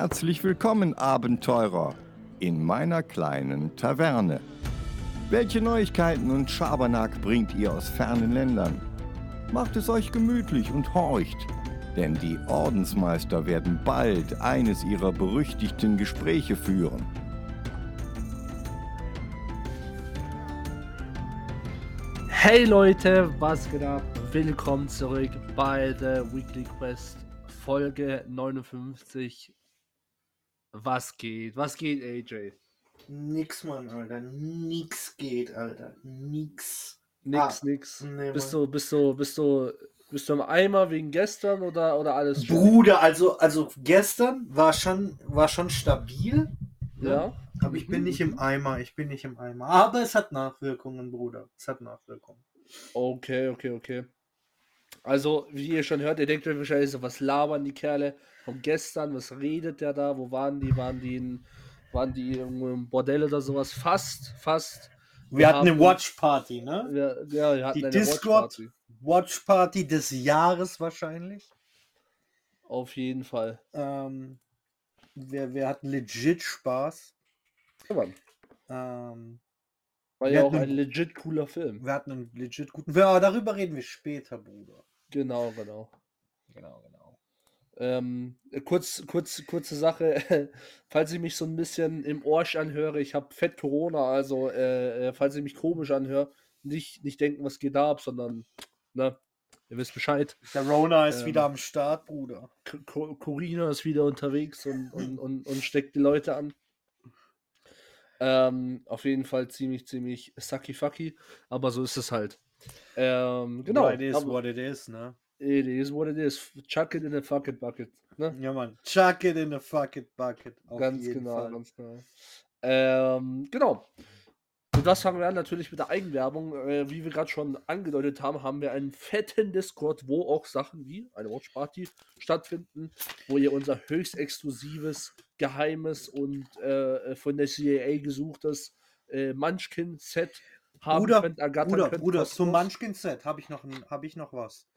Herzlich willkommen, Abenteurer, in meiner kleinen Taverne. Welche Neuigkeiten und Schabernack bringt ihr aus fernen Ländern? Macht es euch gemütlich und horcht, denn die Ordensmeister werden bald eines ihrer berüchtigten Gespräche führen. Hey Leute, was geht ab? Willkommen zurück bei der Weekly Quest Folge 59. Was geht? Was geht, AJ? Nix, Mann, Alter. Nix geht, Alter. Nix. Nix, Ah, nix. nee, bist Mann. du, bist du, bist du, bist du im Eimer wegen gestern oder, oder alles schon? Bruder, also, also gestern war schon, war schon stabil. ne? Ja. Aber ich bin nicht im Eimer, ich bin nicht im Eimer. Aber es hat Nachwirkungen, Bruder. Es hat Nachwirkungen. Okay, okay, okay. Also, wie ihr schon hört, ihr denkt euch wahrscheinlich so, was labern die Kerle von gestern? Was redet der da? Wo waren die? Waren die in, waren die irgendwo im Bordell oder sowas? Fast, fast. Wir, Wir hatten eine Watch Party, ne? Ja, wir hatten Die eine Discord Watchparty. Watch Party des Jahres wahrscheinlich. Auf jeden Fall. Ähm, wir, wir hatten legit Spaß. Ja, Mann. Ähm, War ja auch hatten- ein legit cooler Film. wir hatten einen legit guten. Ja, darüber reden wir später, Bruder. Genau, genau. Genau, genau. Ähm, äh, kurz, kurz, kurze Sache, falls ich mich so ein bisschen im Orsch anhöre, ich habe fett Corona, also äh, äh, falls ich mich komisch anhöre, nicht, nicht denken, was geht da ab, sondern, ne, ihr wisst Bescheid. Der Rona ist Ähm, wieder am Start, Bruder. Corina ist wieder unterwegs und, und, und, und steckt die Leute an. Ähm, auf jeden Fall ziemlich, ziemlich sucky fucky, aber so ist es halt. Ähm, genau. Ja, it is what it is, ne? It is what it is. Chuck it in a fuck it bucket. Ne? Ja, Mann. Chuck it in a fuck it bucket. Ganz genau, Fall. ganz genau. Ähm, genau. Und das fangen wir an natürlich mit der Eigenwerbung. Äh, wie wir gerade schon angedeutet haben, haben wir einen fetten Discord, wo auch Sachen wie eine Watch Party stattfinden, wo ihr unser höchst exklusives, geheimes und äh, von der CIA gesuchtes äh, Munchkin-Set haben Bruder, könnt, Bruder, könnt. Bruder, zum. Munchkin-Set habe ich, noch ein- hab ich noch was.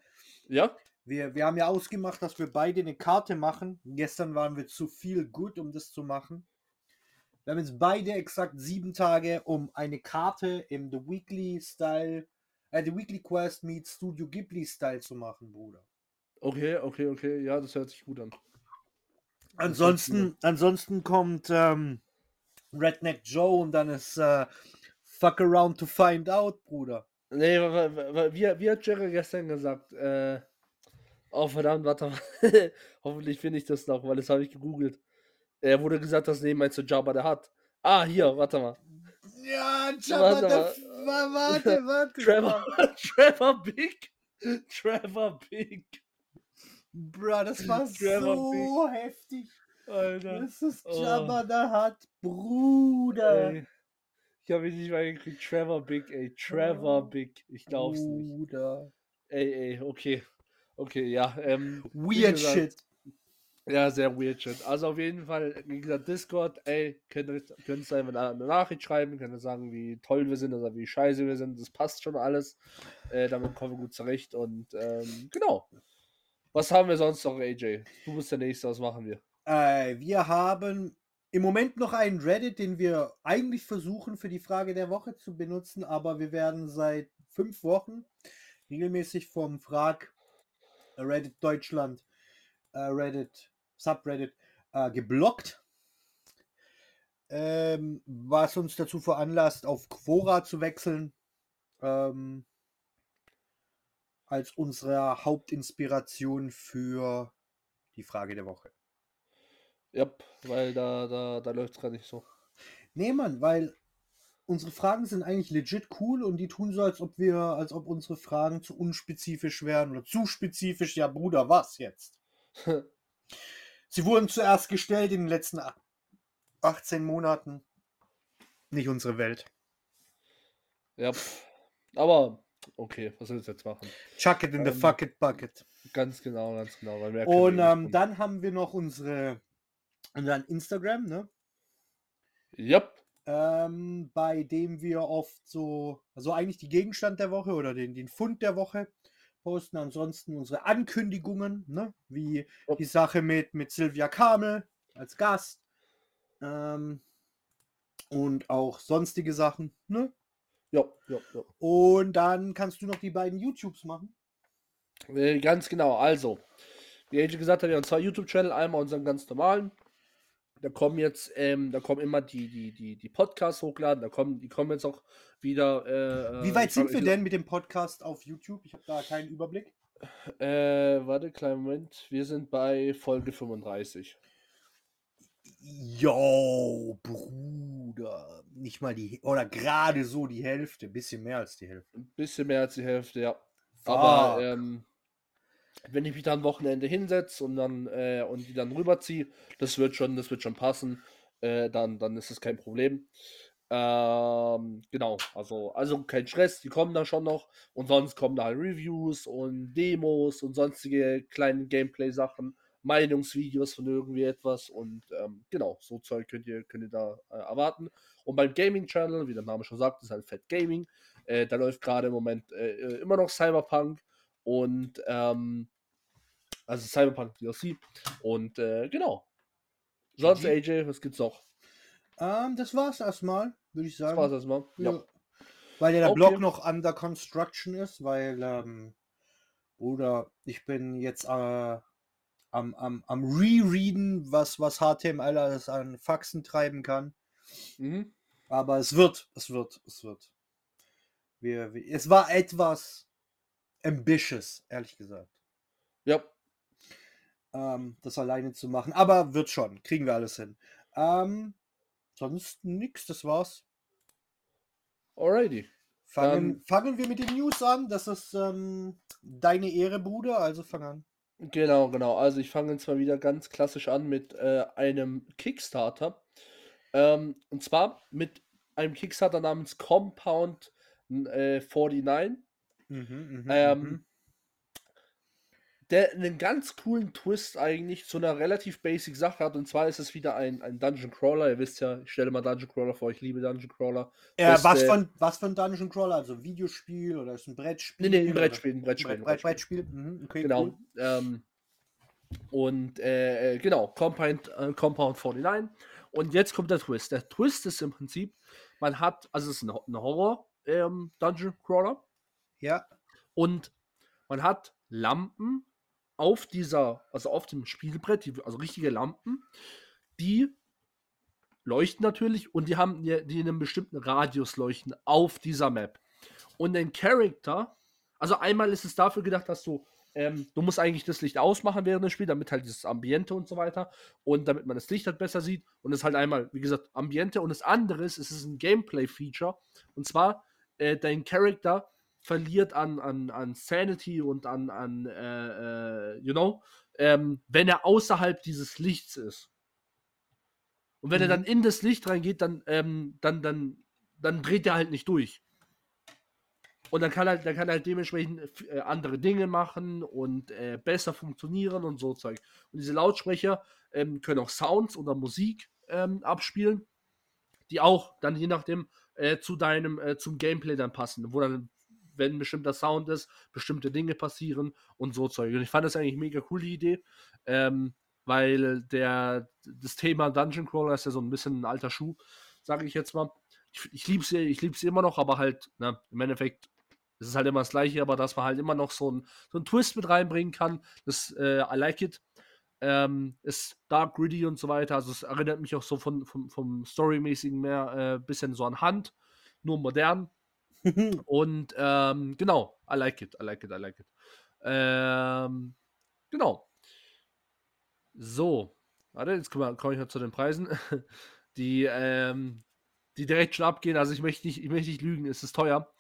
Ja? Wir, wir haben ja ausgemacht, dass wir beide eine Karte machen. Gestern waren wir zu viel gut, um das zu machen. Wir haben jetzt beide exakt sieben Tage, um eine Karte im The Weekly Style, äh, The Weekly Quest meets Studio Ghibli Style zu machen, Bruder. Okay, okay, okay. Ja, das hört sich gut an. Ansonsten, ansonsten kommt ähm, Redneck Joe und dann ist äh, Fuck Around to Find Out, Bruder. Nee, wie, wie hat Jerry gestern gesagt? Äh, oh verdammt, warte mal. Hoffentlich finde ich das noch, weil das habe ich gegoogelt. Er wurde gesagt, das neben ein zu Jabba der hat. Ah, hier, warte mal. Ja, Jabba, der- wa- warte, warte. Trevor, Trevor Big. Trevor Big. Bro, das war Trevor so heftig. Alter. Das ist Oh. Jabba der hat Bruder. Ey. Ich habe ihn nicht mal gekriegt. Trevor Big, ey. Trevor Oh. Big. Ich glaub's nicht. Bruder. Ey, ey, okay. Okay, ja. Ähm, Weird gesagt, shit. Ja, sehr weird shit. Also auf jeden Fall, wie gesagt, Discord, ey, könnt ihr könnt ihr einfach eine Nachricht schreiben, könnt ihr sagen, wie toll wir sind oder wie scheiße wir sind. Das passt schon alles. Äh, damit kommen wir gut zurecht. Und ähm, genau. Was haben wir sonst noch, AJ? Du bist der Nächste, was machen wir? Äh, wir haben im Moment noch einen Reddit, den wir eigentlich versuchen für die Frage der Woche zu benutzen, aber wir werden seit fünf Wochen regelmäßig vom Frag Reddit Deutschland, äh, Reddit, Subreddit äh, geblockt. Ähm, was uns dazu veranlasst, auf Quora zu wechseln. Ähm, als unsere Hauptinspiration für die Frage der Woche. Ja, weil da, da, da läuft es gar nicht so. Nee, Mann, weil unsere Fragen sind eigentlich legit cool und die tun so, als ob wir, als ob unsere Fragen zu unspezifisch wären oder zu spezifisch. Ja, Bruder, was jetzt? Sie wurden zuerst gestellt in den letzten a- 18 Monaten. Nicht unsere Welt. ja. Aber, okay, was willst du jetzt machen? Chuck it in the Ähm, fuck it bucket. Ganz genau, ganz genau. Und ähm, dann haben wir noch unsere, unseren Instagram, ne? Yep. ähm, bei dem wir oft so, also eigentlich die Gegenstand der Woche oder den, den Fund der Woche posten. Ansonsten unsere Ankündigungen, ne? wie Ja. die Sache mit, mit Sylvia Kamel, als Gast. Ähm, und auch sonstige Sachen. Ne? Ja, ja, ja. Und dann kannst du noch die beiden YouTubes machen. Äh, ganz genau. Also, wie AJ gesagt hat, wir haben zwei YouTube-Channel. Einmal unseren ganz normalen. Da kommen jetzt, ähm, da kommen immer die, die, die, die Podcasts hochladen. Da kommen, die kommen jetzt auch wieder. Äh, Wie weit ich sind wir denn mit dem Podcast auf YouTube? Ich habe da keinen Überblick. Äh, warte, kleinen Moment. Wir sind bei Folge 35. Yo, Bruder. Nicht mal die, oder gerade so die Hälfte, bisschen mehr als die Hälfte. Ein bisschen mehr als die Hälfte, ja. Fuck. Aber ähm, wenn ich mich dann Wochenende hinsetze und dann äh, und die dann rüberziehe, das wird schon, das wird schon passen. Äh, dann, dann ist es kein Problem. Ähm, genau, also, also kein Stress, die kommen da schon noch und sonst kommen da halt Reviews und Demos und sonstige kleine Gameplay-Sachen, Meinungsvideos von irgendwie etwas und ähm, genau, so Zeug könnt ihr, könnt ihr da äh, erwarten. Und beim Gaming-Channel, wie der Name schon sagt, ist halt Fat Gaming. Äh, da läuft gerade im Moment äh, äh, immer noch Cyberpunk und ähm, also Cyberpunk DLC und äh, genau. Sonst. AJ, was gibt's noch? Ähm, das war's erstmal, würde ich Das sagen. war's erstmal. Ja. Ja. Weil ja der Okay. Blog noch under construction ist, weil, ähm, Bruder, ich bin jetzt äh, am, am, am Rereaden, was, was HTML alles an Faxen treiben kann. Mhm. Aber es wird, es wird, es wird. Wir, wir, es war etwas ambitious, ehrlich gesagt, Ja. Ähm, das alleine zu machen. Aber wird schon, kriegen wir alles hin. Ähm, sonst nix, das war's. Alrighty. Fangen, Dann- fangen wir mit den News an. Das ist ähm, deine Ehre, Bruder. Also fang an. Genau, genau. Also ich fange jetzt mal wieder ganz klassisch an mit äh, einem Kickstarter. Ähm, und zwar mit einem Kickstarter namens Compound äh, 49. Mhm, Ähm, der einen ganz coolen Twist eigentlich zu einer relativ basic Sache hat. Und zwar ist es wieder ein, ein Dungeon Crawler. Ihr wisst ja, ich stelle mal Dungeon Crawler vor, ich liebe Dungeon Crawler. äh, das, was, äh, von, was von Dungeon Crawler? Also Videospiel oder ist ein Brettspiel? Nee, nee, ein Brettspiel, ein Brettspiel. Brett, ein Brett, Brettspiel. Brettspiel. Mhm, okay, Genau. cool. Ähm, und äh, äh, genau, Compound, äh, Compound 49. Und jetzt kommt der Twist. Der Twist ist im Prinzip, man hat, also es ist ein, ein Horror ähm, Dungeon Crawler Ja. und man hat Lampen auf dieser, also auf dem Spielbrett, die, also richtige Lampen, die leuchten natürlich und die haben die, die in einem bestimmten Radius leuchten auf dieser Map. Und ein Charakter, also einmal ist es dafür gedacht, dass du, ähm, du musst eigentlich das Licht ausmachen während des Spiels, damit halt dieses Ambiente und so weiter und damit man das Licht halt besser sieht. Und es halt einmal, wie gesagt, Ambiente und das andere ist, es ist ein Gameplay-Feature und zwar äh, dein Charakter verliert an, an, an Sanity und an, an äh, äh, you know, ähm, wenn er außerhalb dieses Lichts ist. Und wenn er Mhm. dann in das Licht reingeht, dann, ähm, dann, dann, dann dreht er halt nicht durch. Und dann kann halt, dann kann er halt dementsprechend äh, andere Dinge machen und äh, besser funktionieren und so Zeug. Und diese Lautsprecher ähm, können auch Sounds oder Musik ähm, abspielen, die auch dann je nachdem äh, zu deinem, äh, zum Gameplay dann passen, wo dann, wenn ein bestimmter Sound ist, bestimmte Dinge passieren und so Zeug. Und ich fand das eigentlich mega cool, die Idee, ähm, weil der, das Thema Dungeon Crawler ist ja so ein bisschen ein alter Schuh, sage ich jetzt mal. Ich, ich liebe es ich lieb's immer noch, aber halt, ne, im Endeffekt ist es halt immer das Gleiche, aber dass man halt immer noch so ein, so einen Twist mit reinbringen kann, das, äh, I like it. Ähm, ist dark, gritty und so weiter. Also es erinnert mich auch so von, vom, vom Storymäßigen mehr äh, bisschen so an Hand, nur modern. Und ähm, genau, I like it, I like it, I like it. Ähm, genau. So, warte, jetzt komme komm ich mal zu den Preisen, die, ähm, die direkt schon abgehen. Also ich möchte nicht, ich möchte nicht lügen, es ist teuer.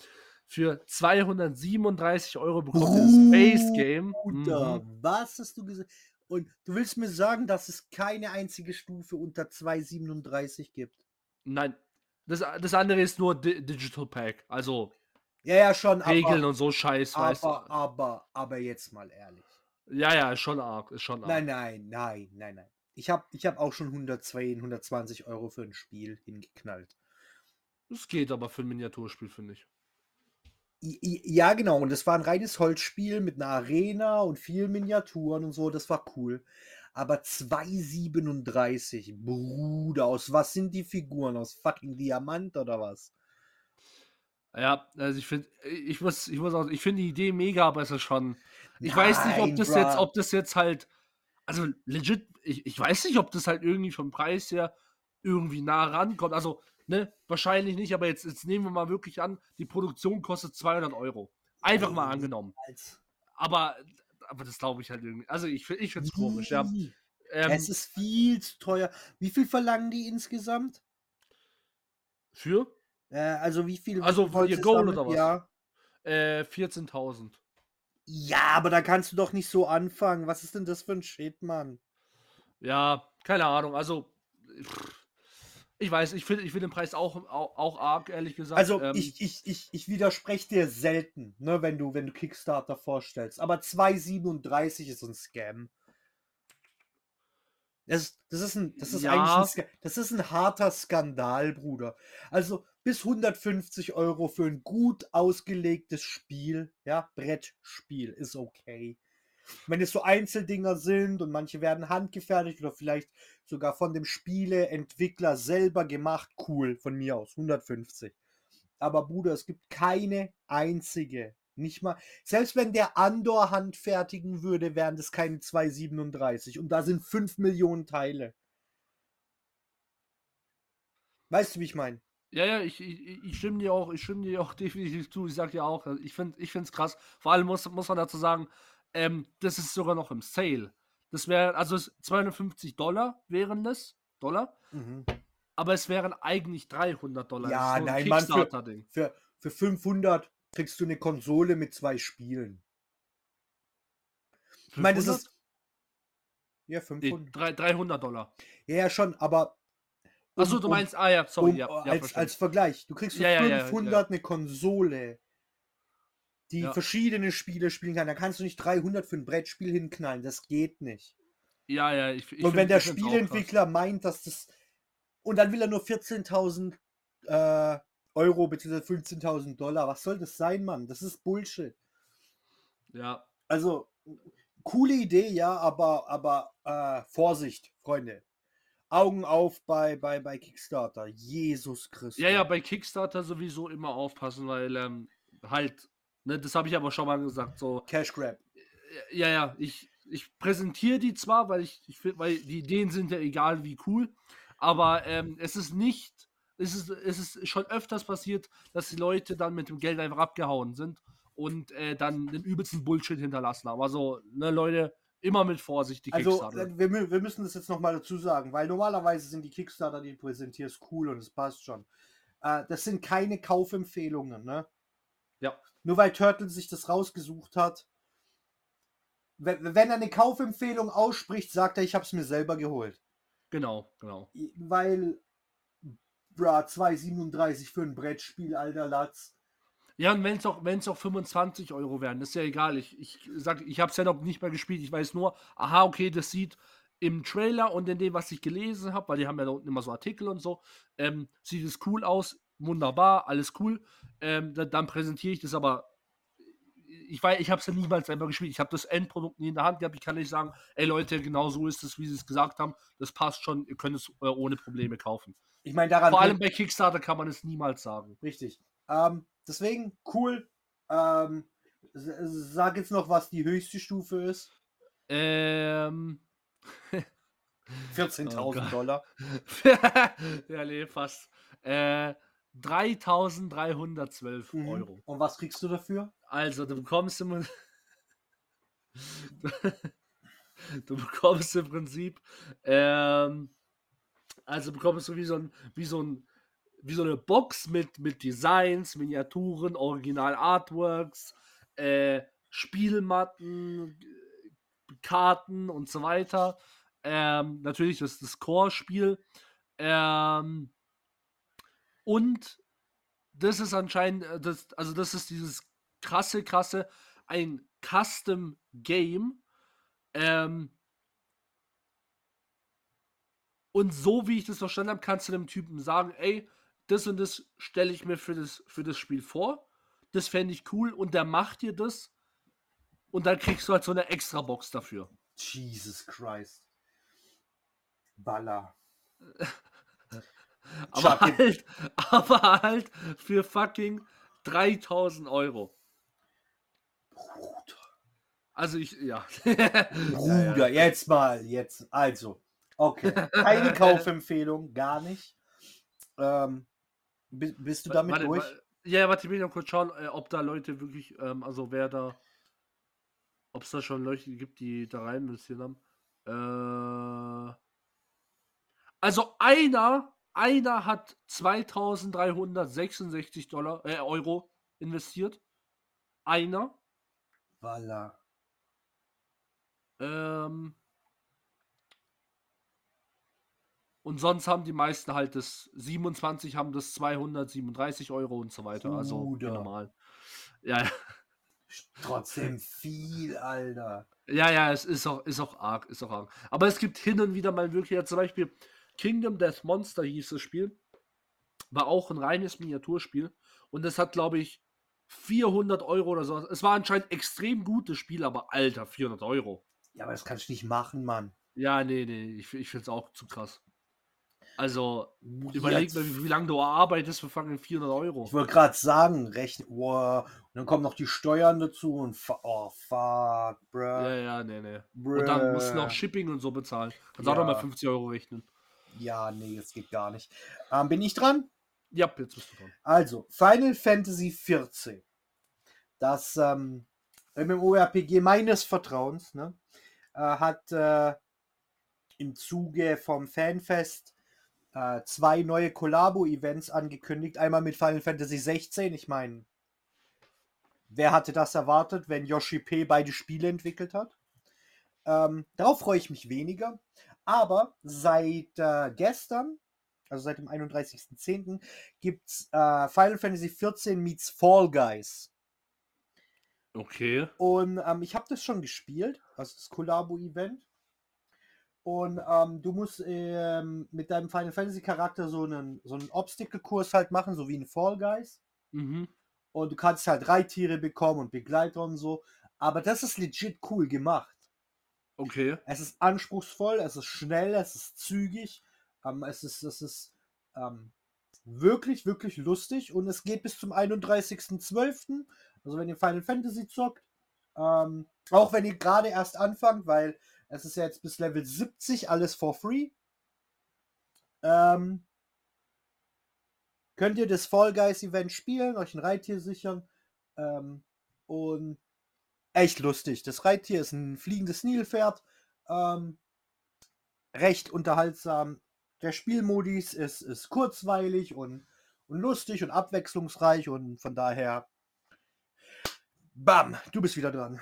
Für 237 Euro bekommt ihr das Base Game. Bruder, Mhm. was hast du gesagt? Und du willst mir sagen, dass es keine einzige Stufe unter 2,37 gibt? Nein, das, das andere ist nur Di Digital Pack. Also Ja, ja, schon, Regeln aber, und so Scheiß, weißt aber, du. aber, aber jetzt mal ehrlich. Ja, ja, ist schon arg, ist schon arg. Nein, nein, nein, nein, nein. Ich habe ich hab auch schon 102, 120 Euro für ein Spiel hingeknallt. Das geht aber für ein Miniaturspiel, finde ich. Ja, genau. Und es war ein reines Holzspiel mit einer Arena und vielen Miniaturen und so. Das war cool. Aber 2,37, Bruder, aus was sind die Figuren? Aus fucking Diamant oder was? Ja, also ich finde, ich muss, ich muss auch, ich finde die Idee mega, aber es ist schon. Ich weiß nicht, ob Nein, das jetzt, bruh. ob das jetzt halt, also legit, ich, ich weiß nicht, ob das halt irgendwie vom Preis her irgendwie nah rankommt. Also, ne, wahrscheinlich nicht, aber jetzt, jetzt nehmen wir mal wirklich an, die Produktion kostet 200 Euro. Einfach mal angenommen. Aber, aber das glaube ich halt irgendwie. Also ich, ich finde es komisch, ja. Ähm, es ist viel zu teuer. Wie viel verlangen die insgesamt? für Äh, also wie viel? Also für ihr Goal damit- oder was? Ja. äh, 14.000. ja, aber da kannst du doch nicht so anfangen. Was ist denn das für ein Shit, Mann? Ja, keine Ahnung. Also, pff, ich weiß, ich finde ich find den Preis auch, auch, auch arg, ehrlich gesagt. Also Ähm, ich, ich, ich, ich widerspreche dir selten, ne, wenn du, wenn du Kickstarter vorstellst. Aber 2,37 ist ein Scam. Das, ist- das ist ein, das ist Ja. eigentlich ein, das ist ein harter Skandal, Bruder. Also bis 150 Euro für ein gut ausgelegtes Spiel, ja, Brettspiel ist okay. Wenn es so Einzeldinger sind und manche werden handgefertigt oder vielleicht sogar von dem Spieleentwickler selber gemacht, cool, von mir aus, 150. Aber Bruder, es gibt keine einzige, nicht mal, selbst wenn der Andor handfertigen würde, wären das keine 237 und da sind 5 Millionen Teile. Weißt du, wie ich meine? ja, ja, ich, ich, ich stimme dir auch, ich stimme dir auch definitiv zu. Ich sag ja auch, ich finde ich es krass. Vor allem muss, muss man dazu sagen, ähm, das ist sogar noch im Sale. Das wäre, also es- 250 Dollar wären das, Dollar, aber es wären eigentlich 300 Dollar. Ja, so ein nein, Mann, für-. Für, für 500 kriegst du eine Konsole mit zwei Spielen. Ich meine, das 500? ist. Ja, Nee, 500. drei- 300 Dollar. Ja, ja, schon, aber. Achso, um- du um- meinst, ah ja, sorry, um, ja, ja als, Vergleich. Du kriegst für ja, 500 eine Konsole, die Ja. verschiedene Spiele spielen kann. Da kannst du nicht 300 für ein Brettspiel hinknallen. Das geht nicht. Ja, ja, ich, ich und wenn der. Spieleentwickler meint, dass das. Und dann will er nur 14.000 äh, Euro bzw. 15.000 Dollar. Was soll das sein, Mann? Das ist Bullshit. Ja, Also, coole Idee, ja, aber, aber äh, Vorsicht, Freunde. Augen auf bei, bei, bei Kickstarter. Jesus Christus. ja, ja, bei Kickstarter sowieso immer aufpassen, weil ähm, halt, ne, das habe ich aber schon mal gesagt, so, Cash Grab. ja, ja, ich, ich präsentiere die zwar, weil ich, ich finde, weil die Ideen sind ja egal wie cool, aber ähm, es ist nicht, es ist, es ist schon öfters passiert, dass die Leute dann mit dem Geld einfach abgehauen sind und äh, dann den übelsten Bullshit hinterlassen haben. Also, ne, Leute, immer mit Vorsicht die Also, Kickstarter. wir, wir müssen das jetzt nochmal dazu sagen, weil normalerweise sind die Kickstarter, die du präsentierst, cool und es passt schon. Äh, das sind keine Kaufempfehlungen, ne? Ja. Nur weil Turtle sich das rausgesucht hat. Wenn, wenn er eine Kaufempfehlung ausspricht, sagt er, ich habe es mir selber geholt. Genau, genau. Weil, bra, 2,37 für ein Brettspiel, alter Latz. Ja, und wenn es auch, wenn's auch 25 Euro wären, das ist ja egal. Ich, ich sag, ich habe es ja noch nicht mehr gespielt. Ich weiß nur, aha, okay, das sieht im Trailer und in dem, was ich gelesen habe, weil die haben ja da unten immer so Artikel und so, ähm, sieht es cool aus, wunderbar, alles cool. Ähm, da, dann präsentiere ich das aber. Ich weiß, ich habe es ja niemals selber gespielt. Ich habe das Endprodukt nie in der Hand gehabt. Ich kann nicht sagen, ey Leute, genau so ist es, wie sie es gesagt haben. Das passt schon. Ihr könnt es äh, ohne Probleme kaufen. Ich meine, daran. Vor allem bei Kickstarter kann man es niemals sagen. Richtig. Ähm, deswegen, cool. Ähm, sag jetzt noch, was die höchste Stufe ist. Ähm. 14.000 Oh. Dollar. ja, nee, fast. Äh, 3312 Mhm. Euro. Und was kriegst du dafür? Also, du bekommst im, du bekommst im Prinzip, ähm, also bekommst du wie so ein, wie so ein, wie so eine Box mit, mit Designs, Miniaturen, Original Artworks, äh, Spielmatten, äh, Karten und so weiter. Ähm, natürlich das, das Core-Spiel. Ähm, und das ist anscheinend, äh, das, also das ist dieses krasse, krasse, ein Custom Game. Ähm, und so wie ich das verstanden habe, kannst du dem Typen sagen, ey, das und das stelle ich mir für das, für das Spiel vor. Das fände ich cool und der macht dir das. Und dann kriegst du halt so eine extra Box dafür. Jesus Christ. Baller. Aber Chuck it. halt, aber halt für fucking 3000 Euro. Bruder. Also ich, ja. Bruder, jetzt mal, jetzt. Also, okay. Keine Kaufempfehlung, gar nicht. Ähm, bi- bist du damit Warte, durch? wa- Ja, warte, ich will noch kurz schauen, äh, ob da Leute wirklich, ähm, also wer da, ob es da schon Leute gibt, die da rein investiert haben. Äh, also einer, einer hat 2366 Dollar, äh, Euro investiert. Einer. Baller. Ähm, und sonst haben die meisten halt das 27 haben das 237 Euro und so weiter. Also normal. Ja, ja. Trotzdem viel, Alter. Ja, ja, es ist auch, ist auch arg, ist auch arg. Aber es gibt hin und wieder mal wirklich, ja, zum Beispiel Kingdom Death Monster hieß das Spiel. War auch ein reines Miniaturspiel. Und das hat, glaube ich, 400 Euro oder so. Es war anscheinend extrem gutes Spiel, aber alter, 400 Euro. Ja, aber das kannst du nicht machen, Mann. Ja, nee, nee, ich, ich finde es auch zu krass. Also, überleg Jetzt- mal, wie, wie lange du arbeitest für fucking 400 Euro. Ich wollte gerade sagen, rechnen. Wow. Und dann kommen noch die Steuern dazu und oh fuck, bruh. Ja, ja, nee, nee. bruh. Und dann musst du noch Shipping und so bezahlen. Kannst auch noch mal Ja. 50 Euro rechnen. Ja, nee, das geht gar nicht. Ähm, bin ich dran? Ja, jetzt bist du dran. Also, Final Fantasy 14. Das ähm, MMORPG meines Vertrauens ne, äh, hat äh, im Zuge vom Fanfest äh, zwei neue Collabo-Events angekündigt. Einmal mit Final Fantasy 16. Ich meine, wer hatte das erwartet, wenn Yoshi P. beide Spiele entwickelt hat? Ähm, darauf freue ich mich weniger. Aber seit äh, gestern, also seit dem 31.10., gibt es äh, Final Fantasy 14 meets Fall Guys. Okay. Und ähm, ich habe das schon gespielt, also das Collabo-Event. Und ähm, du musst ähm, mit deinem Final Fantasy Charakter so einen, so einen Obstacle-Kurs halt machen, so wie in Fall Guys. Mhm. Und du kannst halt Reittiere bekommen und Begleiter und so. Aber das ist legit cool gemacht. Okay. Es ist anspruchsvoll, es ist schnell, es ist zügig, ähm, es ist, es ist ähm, wirklich, wirklich lustig und es geht bis zum 31.12. Also wenn ihr Final Fantasy zockt, ähm, auch wenn ihr gerade erst anfangt, weil es ist ja jetzt bis Level 70 alles for free, ähm, könnt ihr das Fall Guys Event spielen, euch ein Reittier sichern ähm, und echt lustig. Das Reittier ist ein fliegendes Nilpferd. Ähm, recht unterhaltsam. Der Spielmodus ist, ist kurzweilig und, und lustig und abwechslungsreich und von daher. Bam, du bist wieder dran.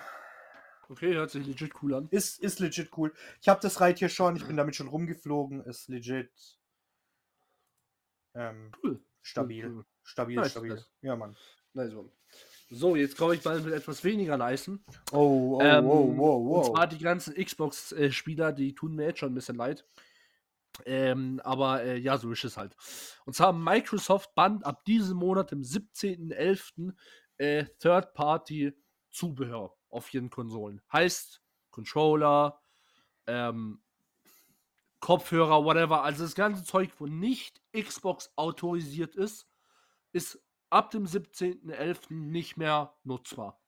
Okay, hört sich legit cool an. Ist, ist legit cool. Ich habe das Reittier schon, ich bin damit schon rumgeflogen. Ist legit ähm, Cool. stabil. Cool, cool. Stabil, Nice, stabil. nice. Ja, Mann. Nice one. So, jetzt komme ich mal mit etwas weniger nicen. Oh, oh, Ähm, wow, wow, Und wow. zwar die ganzen Xbox-Spieler, die tun mir jetzt schon ein bisschen leid. Ähm, aber äh, ja, so ist es halt. Und zwar Microsoft band ab diesem Monat, dem 17.11., äh, Third-Party-Zubehör auf ihren Konsolen. Heißt Controller, ähm, Kopfhörer, whatever. Also das ganze Zeug, wo nicht Xbox autorisiert ist, ist ab dem 17.11. nicht mehr nutzbar.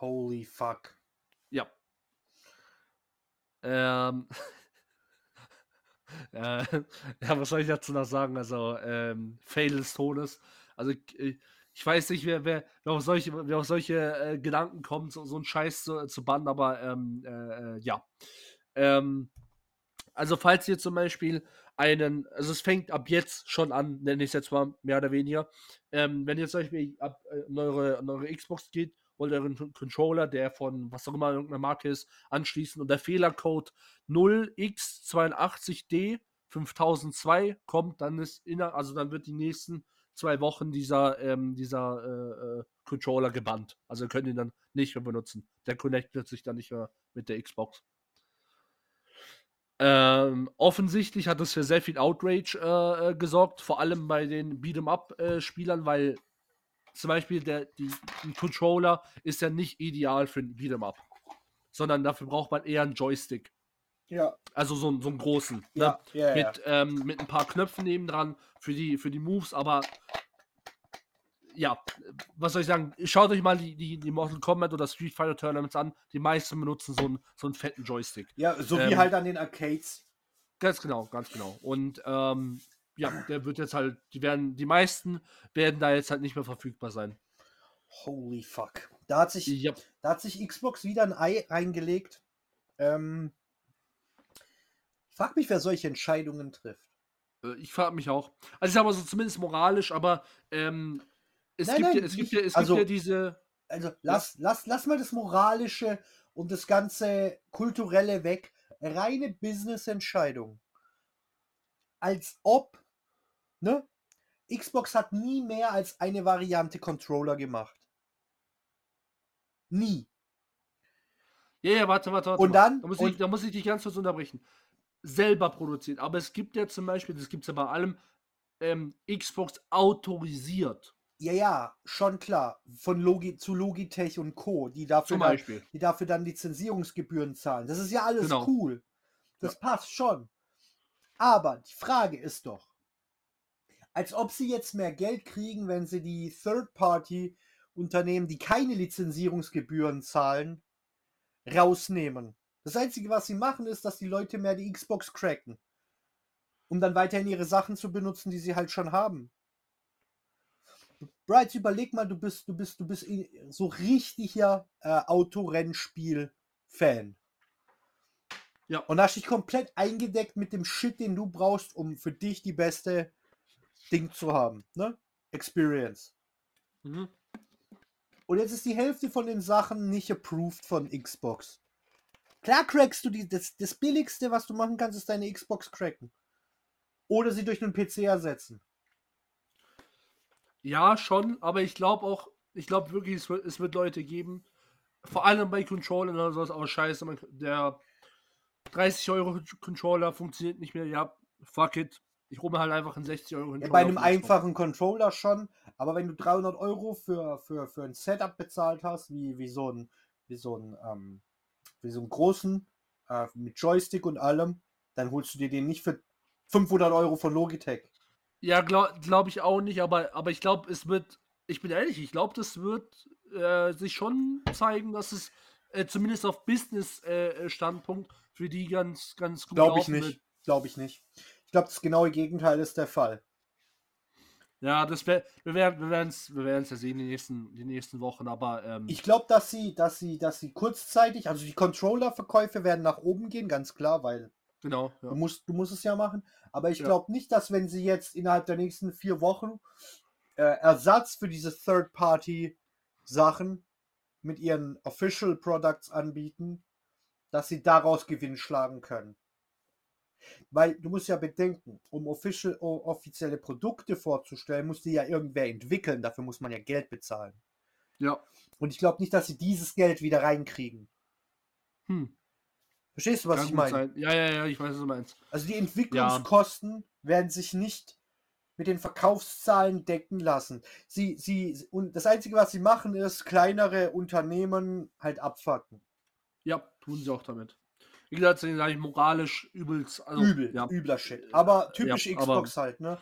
Holy fuck. Ja. Ähm. äh, ja, was soll ich dazu noch sagen? Also, ähm, Fail des Todes. Also, ich, ich weiß nicht, wer, wer, wer auf solche, wer auf solche äh, Gedanken kommt, so, so einen Scheiß zu, zu bannen, aber ähm, äh, äh, ja. Ähm, also, falls ihr zum Beispiel einen, also es fängt ab jetzt schon an, nenne ich es jetzt mal mehr oder weniger. Ähm, wenn ihr zum Beispiel ab, äh, eure, in eure Xbox geht, wollt ihr euren Controller, der von was auch immer irgendeiner Marke ist, anschließen und der Fehlercode 0x82D 5002 kommt, dann ist inner, also dann wird die nächsten zwei Wochen dieser, ähm, dieser äh, äh, Controller gebannt. Also ihr könnt ihn dann nicht mehr benutzen. Der connectet sich dann nicht mehr mit der Xbox. Ähm, offensichtlich hat das für sehr viel Outrage äh, äh, gesorgt, vor allem bei den Beat'em-up-Spielern, weil zum Beispiel der die, die Controller ist ja nicht ideal für ein Beat'em-up, sondern dafür braucht man eher einen Joystick. Ja, Also so, einen- so einen großen. Ne? ja, ja. ja. mit, ähm, mit ein paar Knöpfen nebendran für die, für die Moves, aber ja, was soll ich sagen? Schaut euch mal die, die, die Mortal Kombat oder Street Fighter Tournaments an. Die meisten benutzen so einen, so einen fetten Joystick. Ja, so wie Ähm, halt an den Arcades. Ganz genau, ganz genau. Und ähm, ja, der wird jetzt halt, die werden, die meisten werden da jetzt halt nicht mehr verfügbar sein. Holy fuck. Da hat sich, Ja, da hat sich Xbox wieder ein Ei reingelegt. Ähm, ich frag mich, wer solche Entscheidungen trifft. äh, ich frage mich auch. Also ich sag mal so zumindest moralisch, aber ähm, es, Nein, gibt, nein, ja, es, gibt, ja, es also- gibt ja diese. Also lass, lass, lass mal das Moralische und das ganze Kulturelle weg. Reine Business-Entscheidung. Als ob, ne? Xbox hat nie mehr als eine Variante Controller gemacht. Nie. Ja, ja, warte, warte, warte. Und dann- Da muss, und- ich, da muss ich dich ganz kurz unterbrechen. Selber produziert. Aber es gibt ja zum Beispiel, das gibt es ja bei allem, ähm, Xbox autorisiert. Ja, ja, schon klar. Von Logi zu Logitech und Co., die dafür, dann, die dafür dann Lizenzierungsgebühren zahlen. Das ist ja alles Genau. cool. Das passt schon. Aber die Frage ist doch, als ob sie jetzt mehr Geld kriegen, wenn sie die Third-Party-Unternehmen, die keine Lizenzierungsgebühren zahlen, rausnehmen. Das Einzige, was sie machen, ist, dass die Leute mehr die Xbox cracken. Um dann weiterhin ihre Sachen zu benutzen, die sie halt schon haben. Bright, überleg mal, du bist, du bist, du bist so richtiger äh, Autorennspiel-Fan. Ja. Und hast dich komplett eingedeckt mit dem Shit, den du brauchst, um für dich die beste Ding zu haben. Ne? Experience. Mhm. Und jetzt ist die Hälfte von den Sachen nicht approved von Xbox. Klar crackst du die, das, das Billigste, was du machen kannst, ist deine Xbox cracken. Oder sie durch einen PC ersetzen. Ja, schon, aber ich glaube auch, ich glaube wirklich, es wird, es wird Leute geben, vor allem bei Controllern oder sowas, aber scheiße, man, der 30 Euro Controller funktioniert nicht mehr, ja, fuck it. Ich hole mir halt einfach einen 60 Euro Ja, Controller. bei einem einfachen Controller schon, aber wenn du 300 Euro für, für, für ein Setup bezahlt hast, wie, wie so ein, wie so ein, ähm, wie so einen großen, äh, mit Joystick und allem, dann holst du dir den nicht für 500 Euro von Logitech. Ja, glaube glaub ich auch nicht, aber, aber ich glaube, es wird, ich bin ehrlich, ich glaube, das wird äh, sich schon zeigen, dass es äh, zumindest auf Business-Standpunkt für die ganz, ganz gut Glaube ich nicht. Glaube ich nicht. Ich glaube, das genaue Gegenteil ist der Fall. Ja, das wär, wir werden wir werden's, wir werden's ja sehen die nächsten, die nächsten Wochen, aber ähm, Ich glaube, dass sie, dass sie, dass sie kurzzeitig, also die Controller-Verkäufe werden nach oben gehen, ganz klar, weil genau. Ja. Du musst, du musst es ja machen. Aber ich Ja. glaube nicht, dass wenn sie jetzt innerhalb der nächsten vier Wochen äh, Ersatz für diese Third-Party-Sachen mit ihren Official Products anbieten, dass sie daraus Gewinn schlagen können. Weil du musst ja bedenken, um official, offizielle Produkte vorzustellen, muss die ja irgendwer entwickeln. Dafür muss man ja Geld bezahlen. ja. Und ich glaube nicht, dass sie dieses Geld wieder reinkriegen. Hm. Verstehst du, was Kann ich meine? sein. Ja, ja, ja, ich weiß, was du meinst. Also die Entwicklungskosten werden sich nicht mit den Verkaufszahlen decken lassen. Sie, sie, und das Einzige, was sie machen, ist kleinere Unternehmen halt abfacken. Ja, tun sie auch damit. Wie gesagt, sage ich moralisch übelst. Also, Übel, Ja, übler Shit. Aber typisch Ja, aber- Xbox halt, ne?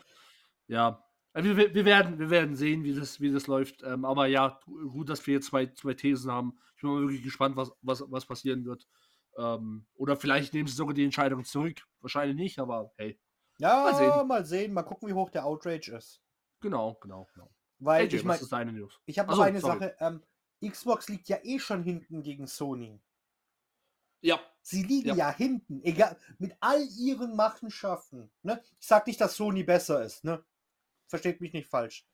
ja. Wir, wir, wir, werden, wir werden sehen, wie das, wie das läuft. Ähm, aber ja, gut, dass wir jetzt zwei, zwei Thesen haben. Ich bin mal wirklich gespannt, was, was, was passieren wird. Ähm, oder vielleicht nehmen sie sogar die Entscheidung zurück. Wahrscheinlich nicht, aber hey. Ja, Mal sehen. mal sehen, mal gucken, wie hoch der Outrage ist. Genau, genau, genau. Weil AJ, ich meine, News? ich habe noch Achso, eine sorry. Sache. Ähm, Xbox liegt ja eh schon hinten gegen Sony. Ja, Sie liegen Ja. ja, hinten, egal, mit all ihren Machenschaften. Ne? Ich sag nicht, dass Sony besser ist, ne? Versteht mich nicht falsch.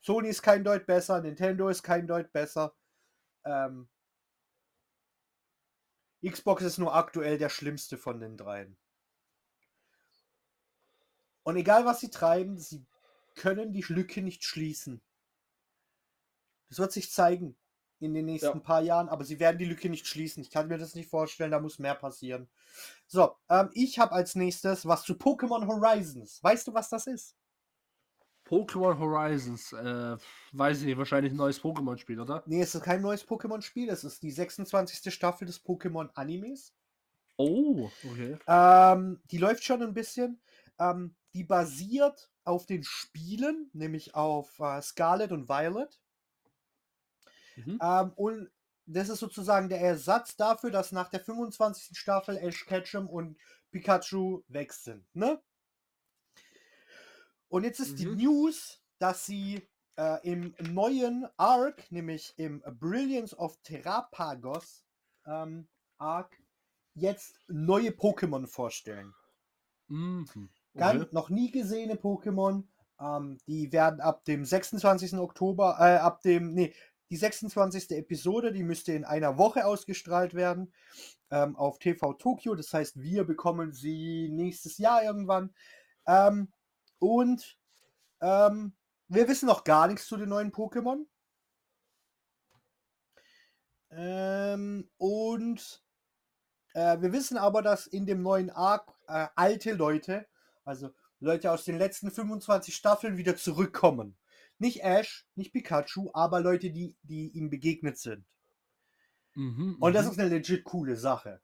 Sony ist kein Deut besser, Nintendo ist kein Deut besser. Ähm, Xbox ist nur aktuell der schlimmste von den dreien. Und egal was sie treiben, sie können die Lücke nicht schließen. Das wird sich zeigen in den nächsten Ja. paar Jahren, aber sie werden die Lücke nicht schließen. Ich kann mir das nicht vorstellen, da muss mehr passieren. So, ähm, ich habe als nächstes was zu Pokémon Horizons. Weißt du, was das ist? Pokémon Horizons. Äh, weiß ich nicht, wahrscheinlich ein neues Pokémon-Spiel, oder? Nee, es ist kein neues Pokémon-Spiel, es ist die 26. Staffel des Pokémon-Animes. Oh, okay. Ähm, die läuft schon ein bisschen. Ähm, die basiert auf den Spielen, nämlich auf äh, Scarlet und Violet. Mhm. Ähm, und das ist sozusagen der Ersatz dafür, dass nach der 25. Staffel Ash Ketchum und Pikachu weg sind. Ne? Und jetzt ist die Mhm. News, dass sie äh, im neuen Arc, nämlich im Brilliance of Terrapagos ähm, Arc, jetzt neue Pokémon vorstellen. Mhm. Ganz noch nie gesehene Pokémon. Ähm, die werden ab dem 26. Oktober, äh, ab dem, nee, die 26. Episode, die müsste in einer Woche ausgestrahlt werden ähm, auf TV Tokyo. Das heißt, wir bekommen sie nächstes Jahr irgendwann. Ähm, und ähm, wir wissen noch gar nichts zu den neuen Pokémon. Ähm, und äh, wir wissen aber, dass in dem neuen Arc äh, alte Leute, also Leute aus den letzten 25 Staffeln, wieder zurückkommen. Nicht Ash, nicht Pikachu, aber Leute, die, die ihm begegnet sind. Mhm, Und das mhm. ist eine legit coole Sache.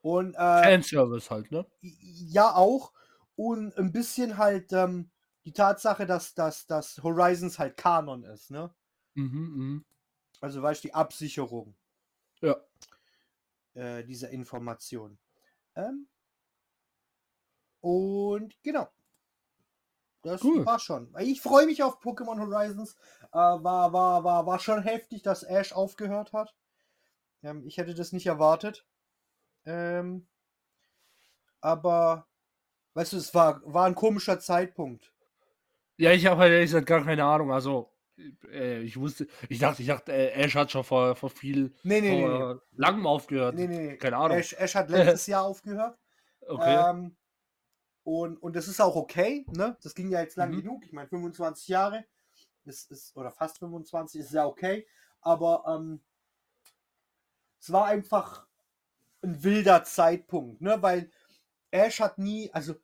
Und äh, Fanservice halt, ne? ja auch. Und ein bisschen halt ähm, die Tatsache, dass, dass, dass Horizons halt Kanon ist, ne? Mhm, mhm. Also weißt du, die Absicherung Ja. äh, dieser Information. Ähm, und genau. Das Cool. war schon. Ich freue mich auf Pokémon Horizons. Äh, war, war, war, war schon heftig, dass Ash aufgehört hat. Ähm, ich hätte das nicht erwartet. Ähm, aber, weißt du, es war, war ein komischer Zeitpunkt. Ja, ich habe halt ehrlich gesagt gar keine Ahnung. Also, äh, ich wusste, ich dachte, ich dachte, äh, Ash hat schon vor, vor viel, Nee, nee, nee. nee. vor langem aufgehört. nee, nee, nee. Keine Ahnung. Ash, Ash hat letztes Jahr aufgehört. Okay. Ähm, und, und das ist auch okay, ne? Das ging ja jetzt lang Mhm. genug. Ich meine, 25 Jahre ist, ist, oder fast 25 ist ja okay. Aber ähm, es war einfach ein wilder Zeitpunkt, ne? Weil Ash hat nie, also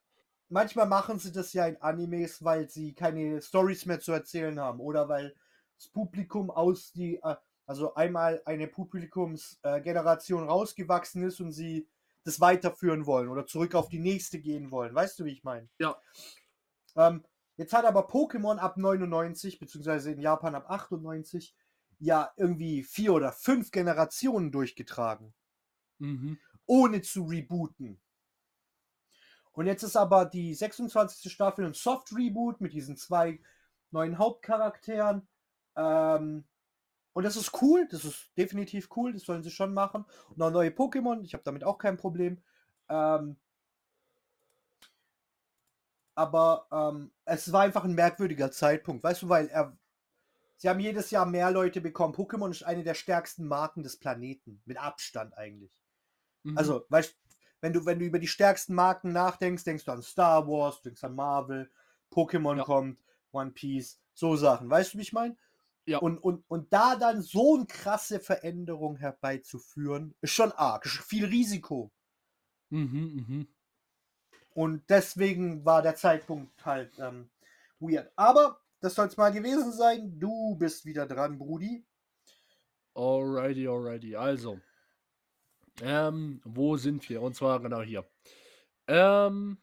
manchmal machen sie das ja in Animes, weil sie keine Stories mehr zu erzählen haben oder weil das Publikum aus die, äh, also einmal eine Publikumsgeneration äh, rausgewachsen ist und sie das weiterführen wollen oder zurück auf die nächste gehen wollen. Weißt du, wie ich meine? Ja. Ähm, jetzt hat aber Pokémon ab 99, beziehungsweise in Japan ab 98, ja irgendwie vier oder fünf Generationen durchgetragen Mhm. ohne zu rebooten. Und jetzt ist aber die 26. Staffel ein Soft-Reboot mit diesen zwei neuen Hauptcharakteren. Ähm, und das ist cool, das ist definitiv cool, das sollen sie schon machen. Und auch neue Pokémon, ich habe damit auch kein Problem. Ähm, aber ähm, es war einfach ein merkwürdiger Zeitpunkt, weißt du, weil er, sie haben jedes Jahr mehr Leute bekommen. Pokémon ist eine der stärksten Marken des Planeten, mit Abstand eigentlich. Mhm. Also, weißt wenn du, wenn du über die stärksten Marken nachdenkst, denkst du an Star Wars, denkst an Marvel, Pokémon Ja. kommt, One Piece, so Sachen. Weißt du, wie ich meine? Ja. Und, und, und da dann so eine krasse Veränderung herbeizuführen, ist schon arg, ist viel Risiko. Mhm, mhm. Und deswegen war der Zeitpunkt halt ähm, weird. Aber das soll es mal gewesen sein. Du bist wieder dran, Brudi. Alrighty, alrighty. Also, ähm, wo sind wir? Und zwar genau hier. Ähm,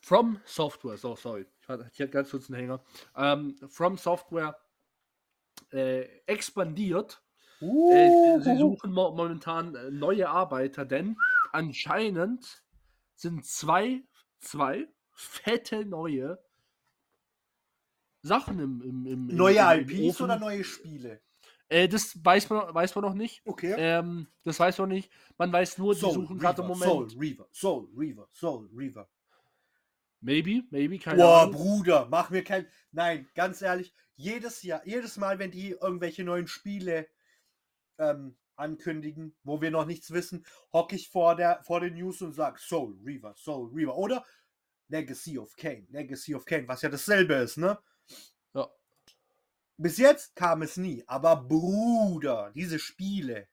From Software, so sorry, ich hatte ganz kurz einen Hänger. Ähm, From Software äh, expandiert. Äh, sie suchen mo momentan äh, neue Arbeiter, denn anscheinend sind zwei, zwei fette neue Sachen im, im, im im- neue im IPs Ofen. oder neue Spiele? Äh, das weiß man, weiß man noch nicht. Okay. Ähm, das weiß man nicht. Man weiß nur, die suchen gerade im Moment. Soul Reaver, Soul Reaver, Soul Reaver. Maybe, maybe, keine Boah, Ahnung. Bruder, mach mir kein. Nein, ganz ehrlich, jedes Jahr, jedes Mal, wenn die irgendwelche neuen Spiele ähm, ankündigen, wo wir noch nichts wissen, hocke ich vor der vor den News und sag Soul Reaver, Soul Reaver oder Legacy of Kane, Legacy of Kane, was ja dasselbe ist, ne? Ja. Bis jetzt kam es nie, aber Bruder, diese Spiele.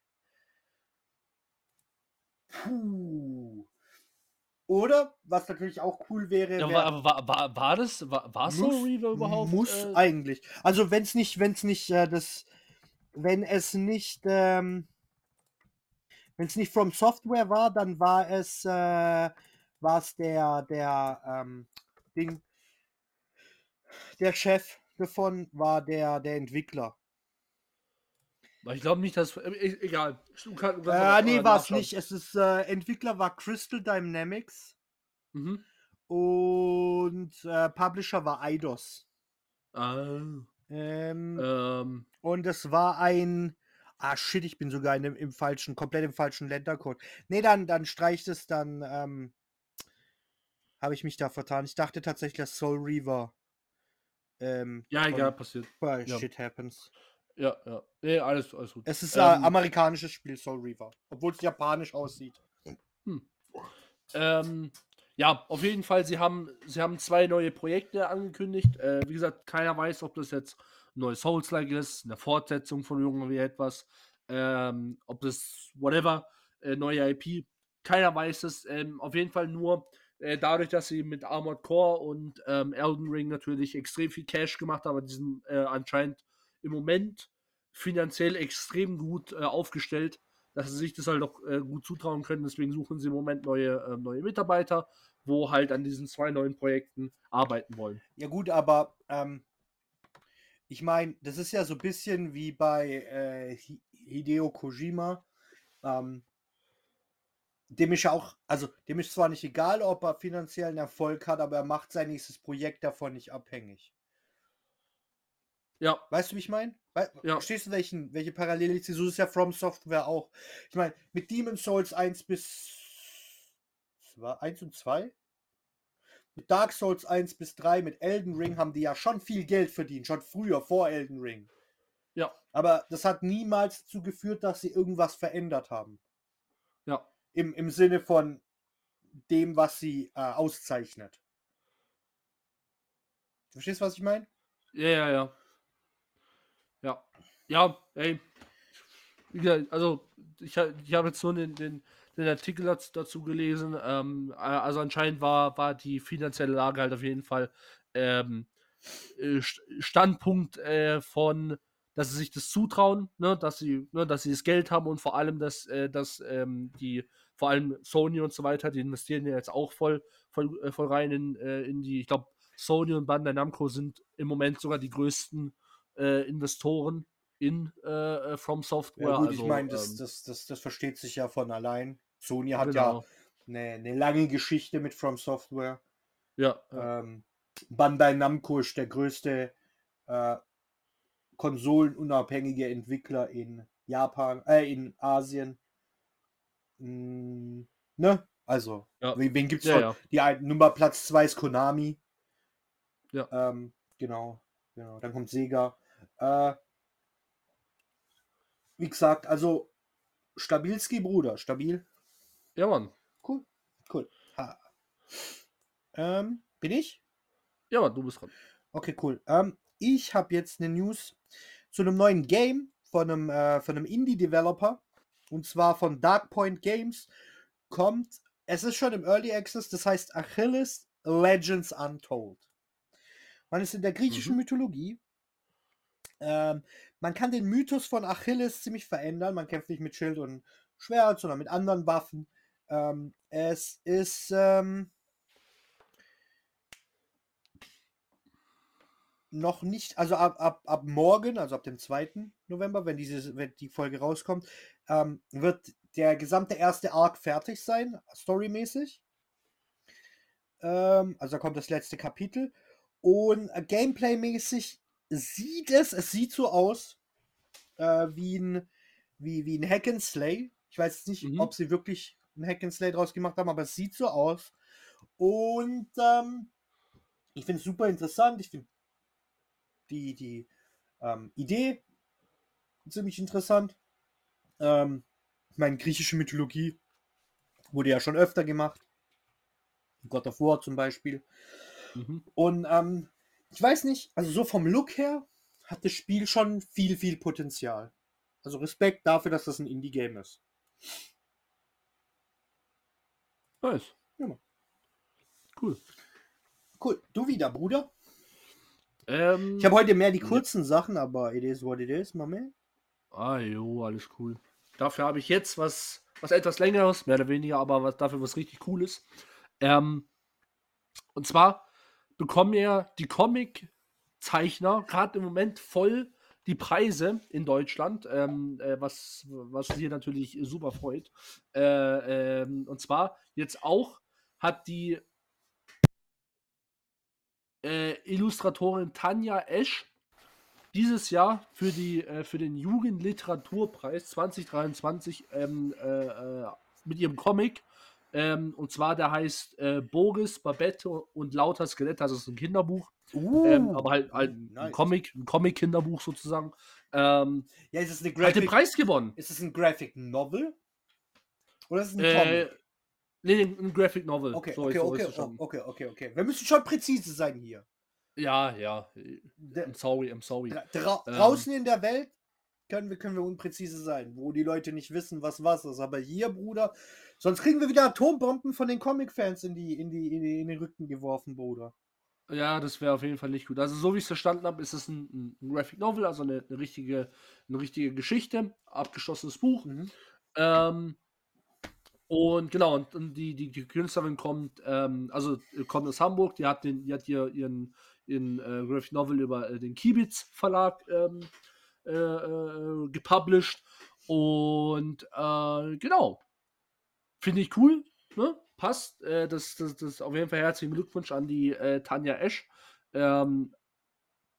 Puh. Oder, was natürlich auch cool wäre, Ja, wär- war, aber war, war, war das, war, muss, Reaver überhaupt? Muss äh, eigentlich. Also wenn es nicht, wenn es nicht äh, das wenn es nicht, ähm, wenn es nicht From Software war, dann war es, äh, war es der, der, ähm, Ding, der Chef davon war der, der Entwickler. Ich glaube nicht, dass. äh, e- Egal. Du kann- du Äh, nee, war es nicht. Es ist, äh, Entwickler war Crystal Dynamics Mhm. und äh, Publisher war Eidos. Ah, Ähm, ähm, Und es war ein. Ah, shit, ich bin sogar in dem, im falschen, komplett im falschen Ländercode. Nee, dann, dann streicht es, dann ähm, habe ich mich da vertan. Ich dachte tatsächlich, dass Soul Reaver. Ähm, ja, egal, passiert. Ja. Shit happens. Ja, ja. Nee, alles, alles gut. Es ist Ähm, ein amerikanisches Spiel, Soul Reaver. Obwohl es japanisch aussieht. Ähm, ja, auf jeden Fall, sie haben, sie haben zwei neue Projekte angekündigt. Äh, wie gesagt, keiner weiß, ob das jetzt ein neues Souls-like ist, eine Fortsetzung von irgendwie etwas, ähm, ob das whatever, äh, neue IP. Keiner weiß es. Ähm, auf jeden Fall nur äh, dadurch, dass sie mit Armored Core und ähm, Elden Ring natürlich extrem viel Cash gemacht haben, die sind äh, anscheinend im Moment finanziell extrem gut äh, aufgestellt dass sie sich das halt auch äh, gut zutrauen können. Deswegen suchen sie im Moment neue, ähm, neue Mitarbeiter, wo halt an diesen zwei neuen Projekten arbeiten wollen. Ja, gut, aber ähm, ich meine, das ist ja so ein bisschen wie bei äh, Hi- Hideo Kojima. Ähm, dem ist ja auch, also dem ist zwar nicht egal, ob er finanziellen Erfolg hat, aber er macht sein nächstes Projekt davon nicht abhängig. Ja, Weißt du, wie ich meine? Wei Ja. Verstehst du, welchen, welche Parallele ich? So ist ja From Software auch. Ich meine, mit Demon Souls 1 bis 1 und 2? Mit Dark Souls 1 bis 3, mit Elden Ring haben die ja schon viel Geld verdient, schon früher, vor Elden Ring. ja, Aber das hat niemals dazu geführt, dass sie irgendwas verändert haben. ja. Im, im Sinne von dem, was sie äh, auszeichnet. Verstehst du, was ich meine? Ja, ja, ja. Ja. Ja, ey. Also, ich, ich habe jetzt nur den, den, den Artikel dazu, gelesen. Ähm, äh, also anscheinend war, war die finanzielle Lage halt auf jeden Fall ähm, äh, St- Standpunkt äh, von, dass sie sich das zutrauen, ne, dass sie, ne, dass sie das Geld haben und vor allem, dass, äh, dass ähm, die, vor allem Sony und so weiter, die investieren ja jetzt auch voll, voll, äh, voll rein in, äh, in die, ich glaube, Sony und Bandai Namco sind im Moment sogar die größten äh, Investoren in äh, äh, From Software. Ja, gut, also, ich meine, das, ähm, das, das, das versteht sich ja von allein. Sony hat genau. ja eine, eine lange Geschichte mit From Software. Ja, ja, Ähm, Bandai Namco ist der größte äh, konsolenunabhängige Entwickler in Japan, äh, in Asien. Mm, ne? Also, Ja. wen, gibt's ja, ja. Die ein, Nummer Platz 2 ist Konami. Ja. Ähm, genau, genau. Dann kommt Sega. Äh, wie gesagt, also Stabilski, Bruder, stabil. ja, Mann. Cool, cool. Ähm, bin ich? Ja, Mann, du bist dran. Okay, cool. Ähm, ich habe jetzt eine News zu einem neuen Game von einem, äh, von einem Indie-Developer. Und zwar von Dark Point Games. Kommt, es ist schon im Early Access, das heißt Achilles Legends Untold. Man ist in der griechischen Mhm. Mythologie. Ähm, man kann den Mythos von Achilles ziemlich verändern. Man kämpft nicht mit Schild und Schwert, sondern mit anderen Waffen. Ähm, es ist. Ähm, noch nicht, also ab, ab, ab morgen, also ab dem 2. November, wenn, diese, wenn die Folge rauskommt, ähm, wird der gesamte erste Arc fertig sein, storymäßig. Ähm, also da kommt das letzte Kapitel. Und äh, Gameplay-mäßig sieht es, es sieht so aus, äh, wie ein, wie, wie ein Hack and Slay. Ich weiß jetzt nicht, Mhm. ob sie wirklich ein Hack and Slay draus gemacht haben, aber es sieht so aus. Und ähm, ich finde es super interessant. Ich finde die, die ähm, Idee ziemlich interessant. Ähm, ich meine, griechische Mythologie wurde ja schon öfter gemacht. God of War zum Beispiel. Mhm. Und ähm, ich weiß nicht, also so vom Look her hat das Spiel schon viel, viel Potenzial. Also Respekt dafür, dass das ein Indie-Game ist. Nice. Ja. Cool. Cool. Du wieder, Bruder. Ähm, Ich habe heute mehr die kurzen Sachen, aber it is what it is, man. Ah, jo, alles cool. Dafür habe ich jetzt was, was etwas längeres, mehr oder weniger, aber was, dafür was richtig Cooles. Ähm, und zwar bekommen ja die Comic-Zeichner gerade im Moment voll die Preise in Deutschland, ähm, äh, was, was hier natürlich super freut. Äh, ähm, und zwar jetzt auch hat die äh, Illustratorin Tanja Esch dieses Jahr für, die, äh, für den Jugendliteraturpreis 2023 ähm, äh, äh, mit ihrem Comic. Ähm, und zwar der heißt äh, Boris, Babette und lauter Skelette. Also es ist ein Kinderbuch. Uh, ähm, aber halt, halt nice. ein Comic, ein Comic-Kinderbuch sozusagen. Ähm, Ja, ist es eine hat den Graphic, Preis gewonnen. ist es ein Graphic Novel? Oder ist es ein Äh, Comic? nee, ein Graphic Novel. Okay, So, okay, so okay, schon. okay, okay, okay. Wir müssen schon präzise sein hier. Ja, ja. I'm sorry, I'm sorry. Dra Ähm. draußen in der Welt können wir, können wir unpräzise sein, wo die Leute nicht wissen, was was ist. Aber hier, Bruder, sonst kriegen wir wieder Atombomben von den Comic-Fans in, die, in, die, in, die, in den Rücken geworfen, Bruder. Ja, das wäre auf jeden Fall nicht gut. Also, so wie ich es verstanden habe, ist es ein, ein Graphic Novel, also eine, eine, richtige, eine richtige Geschichte, abgeschlossenes Buch. Mhm. Ähm, und genau, und, und die, die, die Künstlerin kommt, ähm, also kommt aus Hamburg, die hat, den, die hat hier ihren, ihren äh, Graphic Novel über äh, den Kibitz Verlag ähm, äh, äh, gepublished. Und äh, genau, finde ich cool, ne? Passt. Äh, das, das, das auf jeden Fall herzlichen Glückwunsch an die Tanja Esch. Ähm,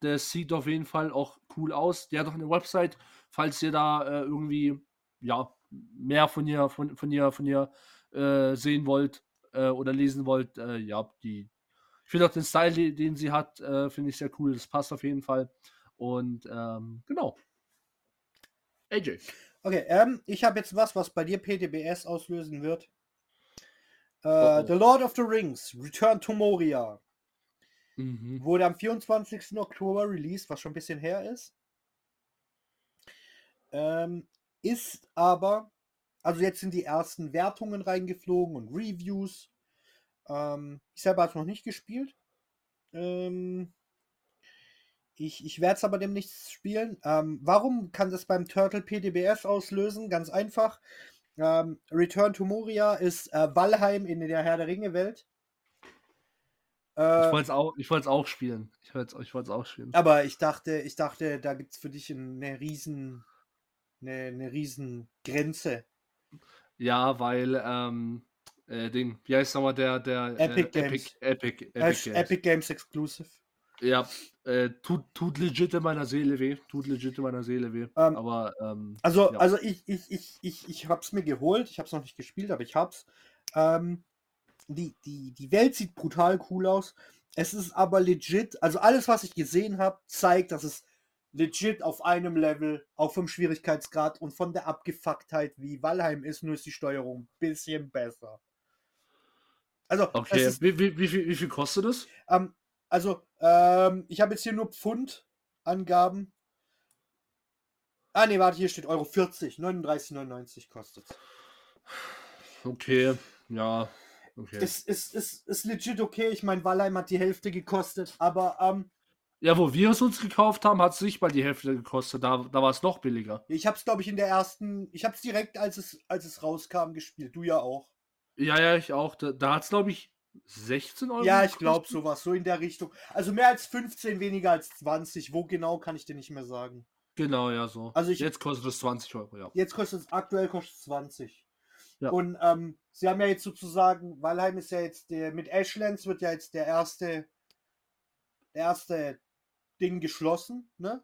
das sieht auf jeden Fall auch cool aus. Die hat auch eine Website, falls ihr da irgendwie ja mehr von ihr von, von ihr von ihr sehen wollt oder lesen wollt. Ja, die ich finde auch den Style, den, den sie hat, äh, finde ich sehr cool. Das passt auf jeden Fall. Und ähm, genau. AJ. Okay, ähm, ich habe jetzt was, was bei dir PTBS auslösen wird. Äh, Oh, oh. The Lord of the Rings, Return to Moria. Mhm. Wurde am 24. Oktober released, was schon ein bisschen her ist. Ähm, ist aber, also jetzt sind die ersten Wertungen reingeflogen und Reviews. Ähm, ich selber habe es noch nicht gespielt. Ähm, ich ich werde es aber demnächst spielen. Ähm, warum kann das beim Turtle PDBS auslösen? Ganz einfach. Ähm, Return to Moria ist äh, Valheim in der Herr der Ringe Welt. Ich Äh, wollte es auch, ich auch spielen. Ich wollte es ich auch spielen. aber ich dachte, ich dachte, da gibt es für dich eine riesen, eine, eine riesen Grenze. Ja, weil, ähm, äh, Ding, wie heißt nochmal der, der Epic äh, Games. Epic, Epic, Epic, Games. Epic Games Exclusive. Ja, äh, tut, tut legit in meiner Seele weh. Tut legit in meiner Seele weh. Ähm, Aber, ähm, Also, Ja. also ich, ich, ich, ich, ich hab's mir geholt. Ich hab's noch nicht gespielt, aber ich hab's. Ähm, die, die, die Welt sieht brutal cool aus. Es ist aber legit, also alles, was ich gesehen habe, zeigt, dass es legit auf einem Level, auch vom Schwierigkeitsgrad und von der Abgefucktheit wie Valheim ist, nur ist die Steuerung ein bisschen besser. Also, okay. ist, Wie, wie, wie, viel, wie viel kostet es? ähm, also ähm, ich habe jetzt hier nur Pfund-Angaben. Ah, nee, warte, hier steht Euro 40, 39,99 kostet Okay, ja. Okay. Ist, ist, ist, ist legit okay. Ich meine, Valheim hat die Hälfte gekostet, aber ähm, ja, wo wir es uns gekauft haben, hat es nicht mal die Hälfte gekostet. Da, da war es noch billiger. ich habe es, glaube ich, in der ersten, ich habe es direkt, als es, als es rauskam, gespielt. Du ja auch. Ja, ja, ich auch. Da, da hat es, glaube ich, 16 Euro. Ja, ich glaube sowas, so in der Richtung. Also mehr als 15, weniger als 20. Wo genau, kann ich dir nicht mehr sagen. Genau, ja, so. Also ich- Jetzt kostet es 20 Euro, ja. Jetzt kostet es, aktuell kostet es 20. Ja. Und ähm, sie haben ja jetzt sozusagen, Valheim ist ja jetzt der, mit Ashlands wird ja jetzt der erste, der erste Ding geschlossen, ne?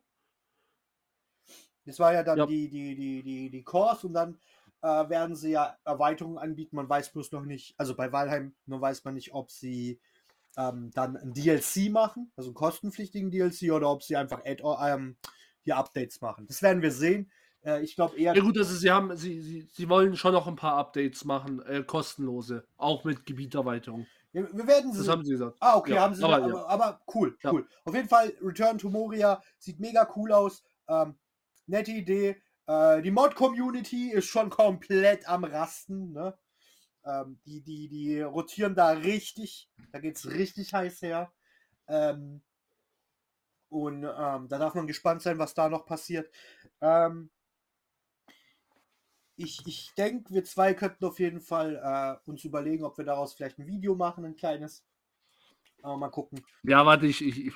Das war ja dann Ja. die, die, die, die, die Cores und dann äh, werden sie ja Erweiterungen anbieten. Man weiß bloß noch nicht, also bei Valheim nur weiß man nicht, ob sie ähm, dann ein DLC machen, also einen kostenpflichtigen DLC, oder ob sie einfach Add ähm, hier Updates machen. Das werden wir sehen. Äh, ich glaube eher. Ja gut, also sie haben, sie, sie, sie wollen schon noch ein paar Updates machen, äh, kostenlose, auch mit Gebieterweiterung. Ja, wir werden Das sie. haben sie gesagt. ah, okay, ja, haben sie. aber Aber, ja. aber, cool, cool. Auf jeden Fall, Return to Moria sieht mega cool aus. Ähm, nette Idee. Äh, die Mod-Community ist schon komplett am Rasten. Ne? Ähm, die, die, die rotieren da richtig. Da geht es richtig heiß her. Ähm, und ähm, da darf man gespannt sein, was da noch passiert. Ähm, ich, ich denke, wir zwei könnten auf jeden Fall äh, uns überlegen, ob wir daraus vielleicht ein Video machen, ein kleines. Aber mal gucken. Ja, warte, ich, ich, ich,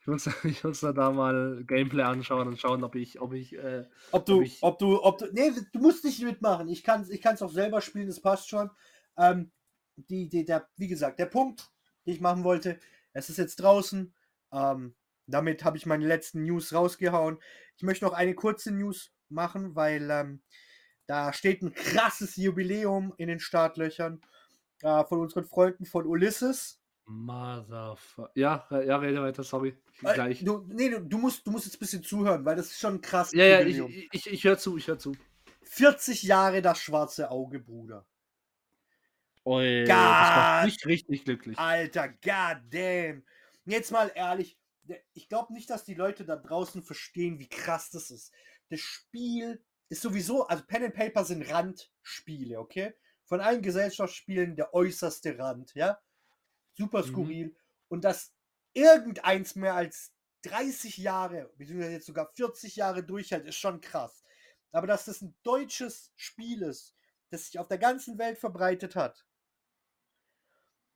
ich, muss, ich muss da mal Gameplay anschauen und schauen, ob ich, ob ich, äh, Ob du, Ob ich- ob du, ob du, nee, du musst nicht mitmachen. Ich kann es ich kann's auch selber spielen, das passt schon. Ähm, die, die, der, wie gesagt, der Punkt, den ich machen wollte, es ist jetzt draußen. Ähm, damit habe ich meine letzten News rausgehauen. Ich möchte noch eine kurze News machen, weil ähm, da steht ein krasses Jubiläum in den Startlöchern äh, von unseren Freunden von Ulysses. Motherfucker. Ja, ja, rede weiter, sorry. Äh, Gleich. Du, nee, du, musst, du musst jetzt ein bisschen zuhören, weil das ist schon ein krasses Ja, ja, ich, ich, ich höre zu, ich höre zu. 40 Jahre das schwarze Auge, Bruder. Oi, das macht mich richtig glücklich. Alter, goddamn. Jetzt mal ehrlich, ich glaube nicht, dass die Leute da draußen verstehen, wie krass das ist. Das Spiel ist sowieso, also Pen and Paper sind Randspiele, okay? Von allen Gesellschaftsspielen der äußerste Rand, ja? Super Mhm. skurril. Und dass irgendeins mehr als 30 Jahre, beziehungsweise jetzt sogar 40 Jahre durchhält, ist schon krass. Aber dass das ein deutsches Spiel ist, das sich auf der ganzen Welt verbreitet hat,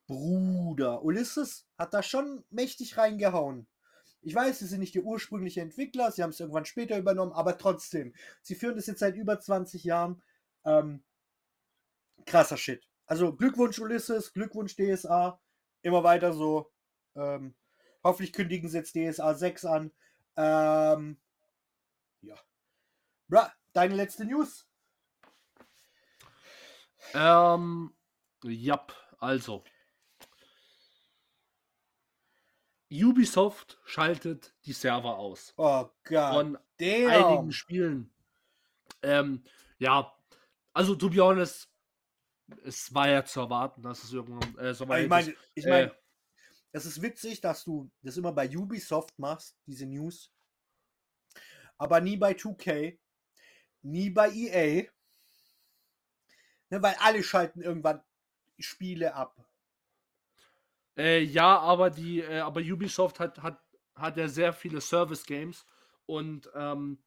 Bruder, Ulysses hat da schon mächtig reingehauen. Ich weiß, sie sind nicht der ursprüngliche Entwickler, sie haben es irgendwann später übernommen, aber trotzdem, sie führen das jetzt seit über 20 Jahren. Ähm, krasser Shit. Also Glückwunsch Ulysses, Glückwunsch DSA, immer weiter so. Ähm, hoffentlich kündigen sie jetzt DSA 6 an. Ähm, ja. Bra, deine letzte News? Ähm, ja, also. Ubisoft schaltet die Server aus. Oh Gott. Von damn. einigen Spielen. Ähm, ja, also to be honest, es war ja zu erwarten, dass es irgendwann äh, so weit ich meine, ist. ich Äh, meine, das ist witzig, dass du das immer bei Ubisoft machst, diese News. Aber nie bei 2K, nie bei EA. Ne, weil alle schalten irgendwann Spiele ab. Äh, ja, aber die, äh, aber Ubisoft hat, hat, hat ja sehr viele Service-Games und ähm,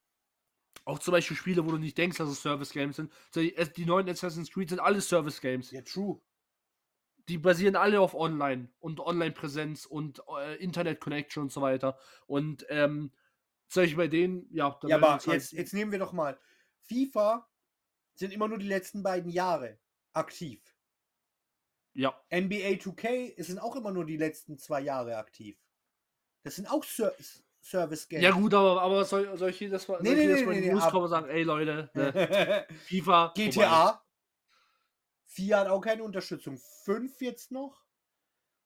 auch zum Beispiel Spiele, wo du nicht denkst, dass es Service-Games sind. So, die, neuen Assassin's Creed sind alle Service-Games. Ja, true. Die basieren alle auf Online und Online-Präsenz und äh, Internet-Connection und so weiter. Und ähm, zum Beispiel bei denen, ja, da Ja, aber jetzt, jetzt nehmen wir doch mal. FIFA sind immer nur die letzten beiden Jahre aktiv. ja, NBA 2K sind auch immer nur die letzten zwei Jahre aktiv. Das sind auch Ser Service Games. ja gut, aber, aber soll, soll ich jedes Mal, Nee, nee, jedes nee, Mal nee, News kommen und sagen, ey Leute, ne, FIFA. GTA. 4 hat auch keine Unterstützung. 5 jetzt noch.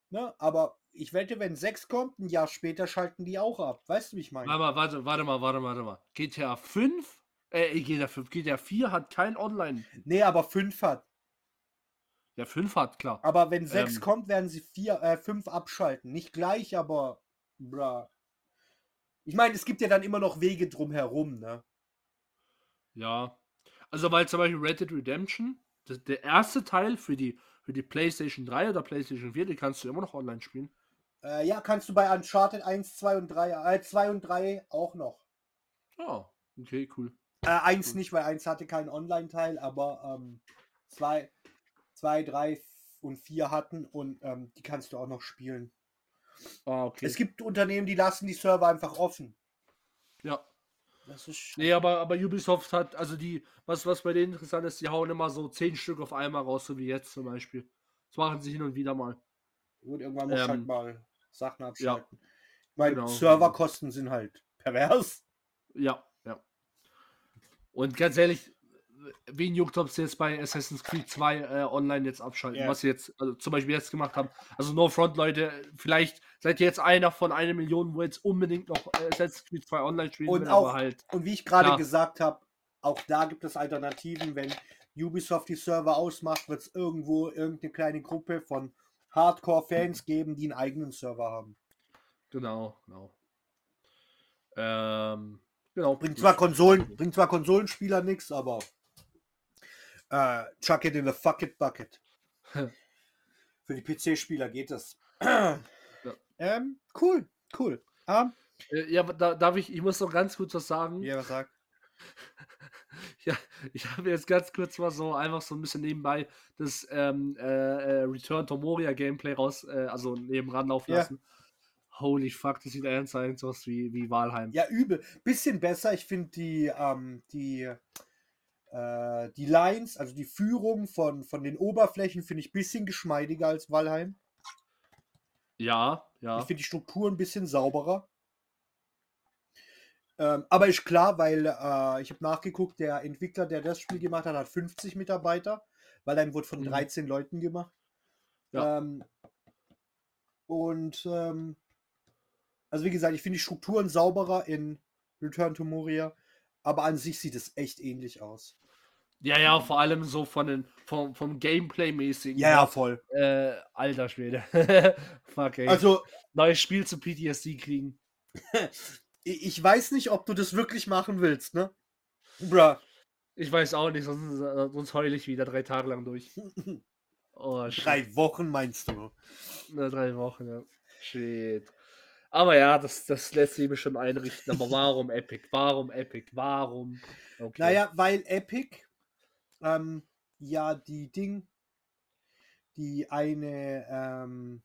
Ne? Aber ich wette, wenn 6 kommt, ein Jahr später schalten die auch ab. Weißt du, wie ich meine? Warte mal, warte, warte mal, warte mal, warte mal. GTA 5? Äh, GTA 5, GTA 4 hat kein Online. Nee, aber 5 hat. Ja, 5 hat, klar. Aber wenn 6 Ähm. kommt, werden sie 4, äh, 5 abschalten. Nicht gleich, aber. Bra. Ich meine, es gibt ja dann immer noch Wege drumherum, ne? Ja. Also, weil zum Beispiel Red Dead Redemption, das, der erste Teil für die, für die PlayStation 3 oder PlayStation 4, die kannst du immer noch online spielen. Äh, ja, kannst du bei Uncharted 1, 2 und 3, äh, 2 und 3 auch noch. Ja, okay, cool. Äh, 1 nicht, weil 1 hatte keinen Online-Teil, aber 2, 2, 3 und 4 hatten und ähm, die kannst du auch noch spielen. Ah, okay. Es gibt Unternehmen, die lassen die Server einfach offen. ja. Das ist. Nee, aber, aber Ubisoft hat, also die, was, was bei denen interessant ist, die hauen immer so 10 Stück auf einmal raus, so wie jetzt zum Beispiel. Das machen sie hin und wieder mal. Gut, irgendwann muss halt Ähm, mal Sachen abschalten. Ich meine, genau. Serverkosten sind halt pervers. Ja, ja. Und ganz ehrlich, wen juckt, ob sie jetzt bei Assassin's Creed 2 äh, online jetzt abschalten, Ja. was sie jetzt also zum Beispiel jetzt gemacht haben. Also No Front, Leute, vielleicht seid ihr jetzt einer von einer Million, wo jetzt unbedingt noch äh, Assassin's Creed 2 online spielen Und will, auch- aber halt. Und wie ich gerade gesagt habe, auch da gibt es Alternativen. Wenn Ubisoft die Server ausmacht, wird es irgendwo irgendeine kleine Gruppe von Hardcore-Fans geben, die einen eigenen Server haben. Genau, genau. Ähm, genau. Bringt zwar Konsolen, bringt zwar Konsolenspieler nichts, aber äh, chuck it in the fuck it bucket. Für die PC-Spieler geht es. ähm, cool, cool. Ähm, Äh, ja, da, darf ich, ich muss noch ganz kurz was sagen. ja, was sagt? Ja, ich habe jetzt ganz kurz mal so einfach so ein bisschen nebenbei das ähm, äh, äh, Return to Moria Gameplay raus, äh, also nebenan laufen Ja. lassen. Holy fuck, das sieht eins aus wie, wie Walheim. Ja, übel. Bisschen besser. Ich finde die, ähm, die, äh, die Lines, also die Führung von, von den Oberflächen, finde ich ein bisschen geschmeidiger als Valheim. Ja, ja. Ich finde die Struktur ein bisschen sauberer. Ähm, aber ist klar, weil äh, ich habe nachgeguckt, der Entwickler, der das Spiel gemacht hat, hat 50 Mitarbeiter. Valheim wurde von Mhm. 13 Leuten gemacht. Ja. Ähm, und ähm, also wie gesagt, ich finde die Strukturen sauberer in Return to Moria, aber an sich sieht es echt ähnlich aus. Ja, ja, vor allem so von den, vom, vom Gameplay-mäßigen. Ja, ja, voll. Äh, alter Schwede. Fuck, ey. Also Neues Spiel zu PTSD kriegen. ich weiß nicht, ob du das wirklich machen willst, ne? Bruh. Ich weiß auch nicht, sonst, sonst heule ich wieder drei Tage lang durch. Oh. Drei Wochen meinst du? Na, drei Wochen, ja. Shit. Aber ja, das, das lässt sich bestimmt einrichten. Aber warum Epic? Warum Epic? Warum? Okay. Naja, weil Epic ähm, ja die Ding, die eine ähm,